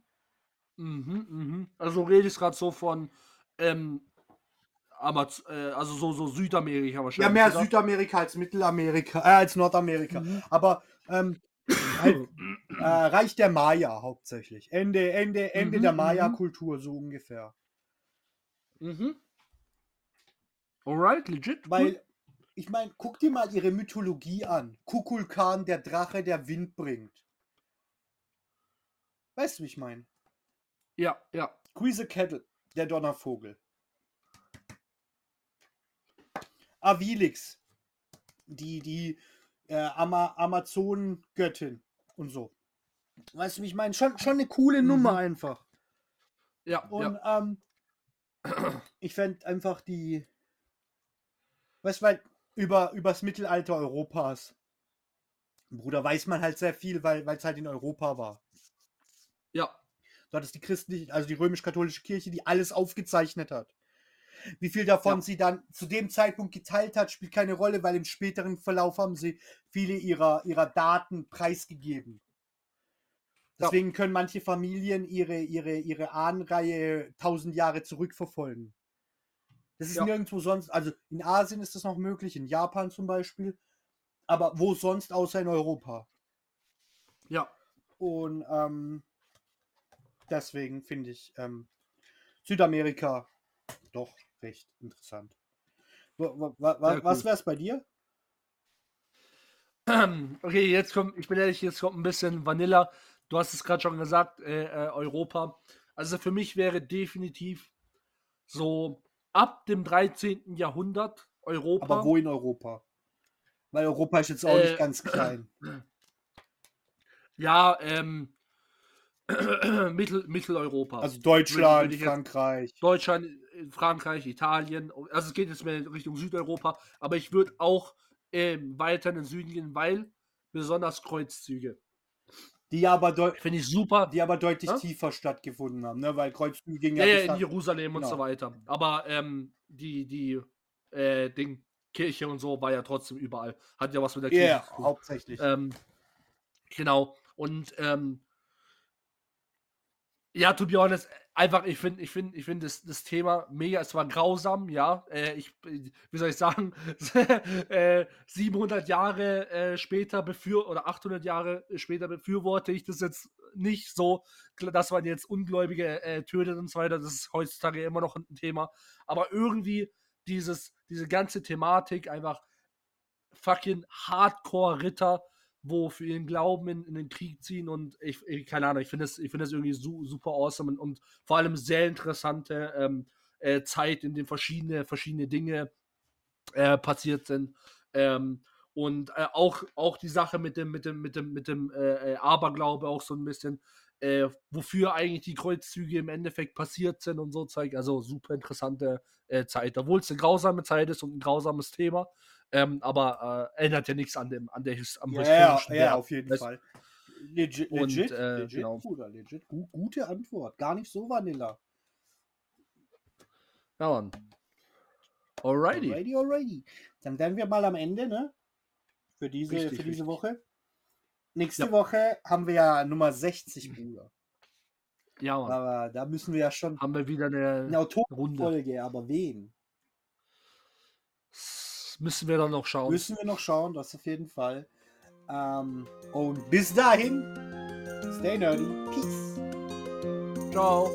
Mhm, mhm. Also rede ich gerade so von, ähm, Amaz äh, also so, so Südamerika Ja, wahrscheinlich. mehr oder? Südamerika als Mittelamerika, äh, als Nordamerika. Mhm. Aber ähm, halt, äh, Reich der Maya hauptsächlich. Ende, Ende, Ende Mhm, der mhm. Maya-Kultur, so ungefähr. Mhm. Alright, legit. Weil, ich meine, guck dir mal ihre Mythologie an. Kukulkan, der Drache, der Wind bringt. Weißt du, wie ich meine? Ja, ja. Quetzalcoatl, der Donnervogel. Avilix, die, die äh, Ama Amazonengöttin und so. Weißt du, wie ich meine? Schon, schon eine coole Mhm. Nummer einfach. Ja, Und ja. ähm, ich fände einfach die, weißt du, weil über übers Mittelalter Europas, Bruder, weiß man halt sehr viel, weil es halt in Europa war. Ja. Dort ist die christliche, also die römisch-katholische Kirche, die alles aufgezeichnet hat. Wie viel davon Ja. sie dann zu dem Zeitpunkt geteilt hat, spielt keine Rolle, weil im späteren Verlauf haben sie viele ihrer, ihrer Daten preisgegeben. Ja. Deswegen können manche Familien ihre, ihre, ihre Ahnenreihe tausend Jahre zurückverfolgen. Das ist Ja. nirgendwo sonst, also in Asien ist das noch möglich, in Japan zum Beispiel, aber wo sonst außer in Europa. Ja. Und ähm, deswegen finde ich ähm, Südamerika doch recht interessant. Was wäre es bei dir? Okay, jetzt kommt, ich bin ehrlich, jetzt kommt ein bisschen Vanilla. Du hast es gerade schon gesagt, äh, äh, Europa. Also für mich wäre definitiv so ab dem 13. Jahrhundert Europa. Aber wo in Europa? Weil Europa ist jetzt auch Äh, nicht ganz klein. Ja, ähm, Mittel, Mitteleuropa. Also würde Deutschland, ich jetzt- Frankreich. Deutschland, äh, Frankreich, Italien. Also es geht jetzt mehr in Richtung Südeuropa, aber ich würde auch ähm, weiter in den Süden gehen, weil besonders Kreuzzüge. Die aber, deu Finde ich super. die aber deutlich Ja? tiefer stattgefunden haben, ne? weil Kreuzzüge gingen Ja, ja, ja, in Jerusalem und genau. so weiter. Aber ähm, die, die äh, Ding, Kirche und so war ja trotzdem überall. Hat ja was mit der Kirche Ja, zu tun. hauptsächlich. Ähm, genau. Und ähm, ja, to be honest, einfach, ich finde, ich finde, ich finde das, das Thema mega, es war grausam, ja. Äh, ich, wie soll ich sagen, äh, 700 Jahre äh, später befür oder 800 Jahre später befürworte ich das jetzt nicht so, dass man jetzt Ungläubige äh, tötet und so weiter. Das ist heutzutage immer noch ein Thema. Aber irgendwie dieses, diese ganze Thematik einfach fucking Hardcore-Ritter wo für ihren Glauben in, in den Krieg ziehen und ich, ich keine Ahnung, ich finde das, das irgendwie su, super awesome und, und, vor allem sehr interessante ähm, äh, Zeit, in der verschiedene, verschiedene Dinge äh, passiert sind. Ähm, und äh, auch, auch die Sache mit dem, mit dem, mit dem, mit dem äh, äh, Aberglaube auch so ein bisschen, äh, wofür eigentlich die Kreuzzüge im Endeffekt passiert sind und so Zeug. Also super interessante Zeit, obwohl es eine grausame Zeit ist und ein grausames Thema. Ähm, aber äh, ändert ja nichts an dem, an der am ja, historischen ja, ja, auf jeden Fall. Legit, und, legit, äh, legit, genau. Bruder, legit. Gu gute Antwort. Gar nicht so Vanilla. Ja, Mann. Alrighty. Alrighty, alrighty. Dann wären wir mal am Ende, ne? Für diese, richtig, für diese Woche. Nächste ja. Woche haben wir ja Nummer 60, Bruder. Ja, Mann. Aber da müssen wir ja schon. Haben wir wieder eine, eine Autorenfolge, aber wen? Müssen wir dann noch schauen. Müssen wir noch schauen, das auf jeden Fall. Ähm, und bis dahin, stay nerdy. Peace. Ciao.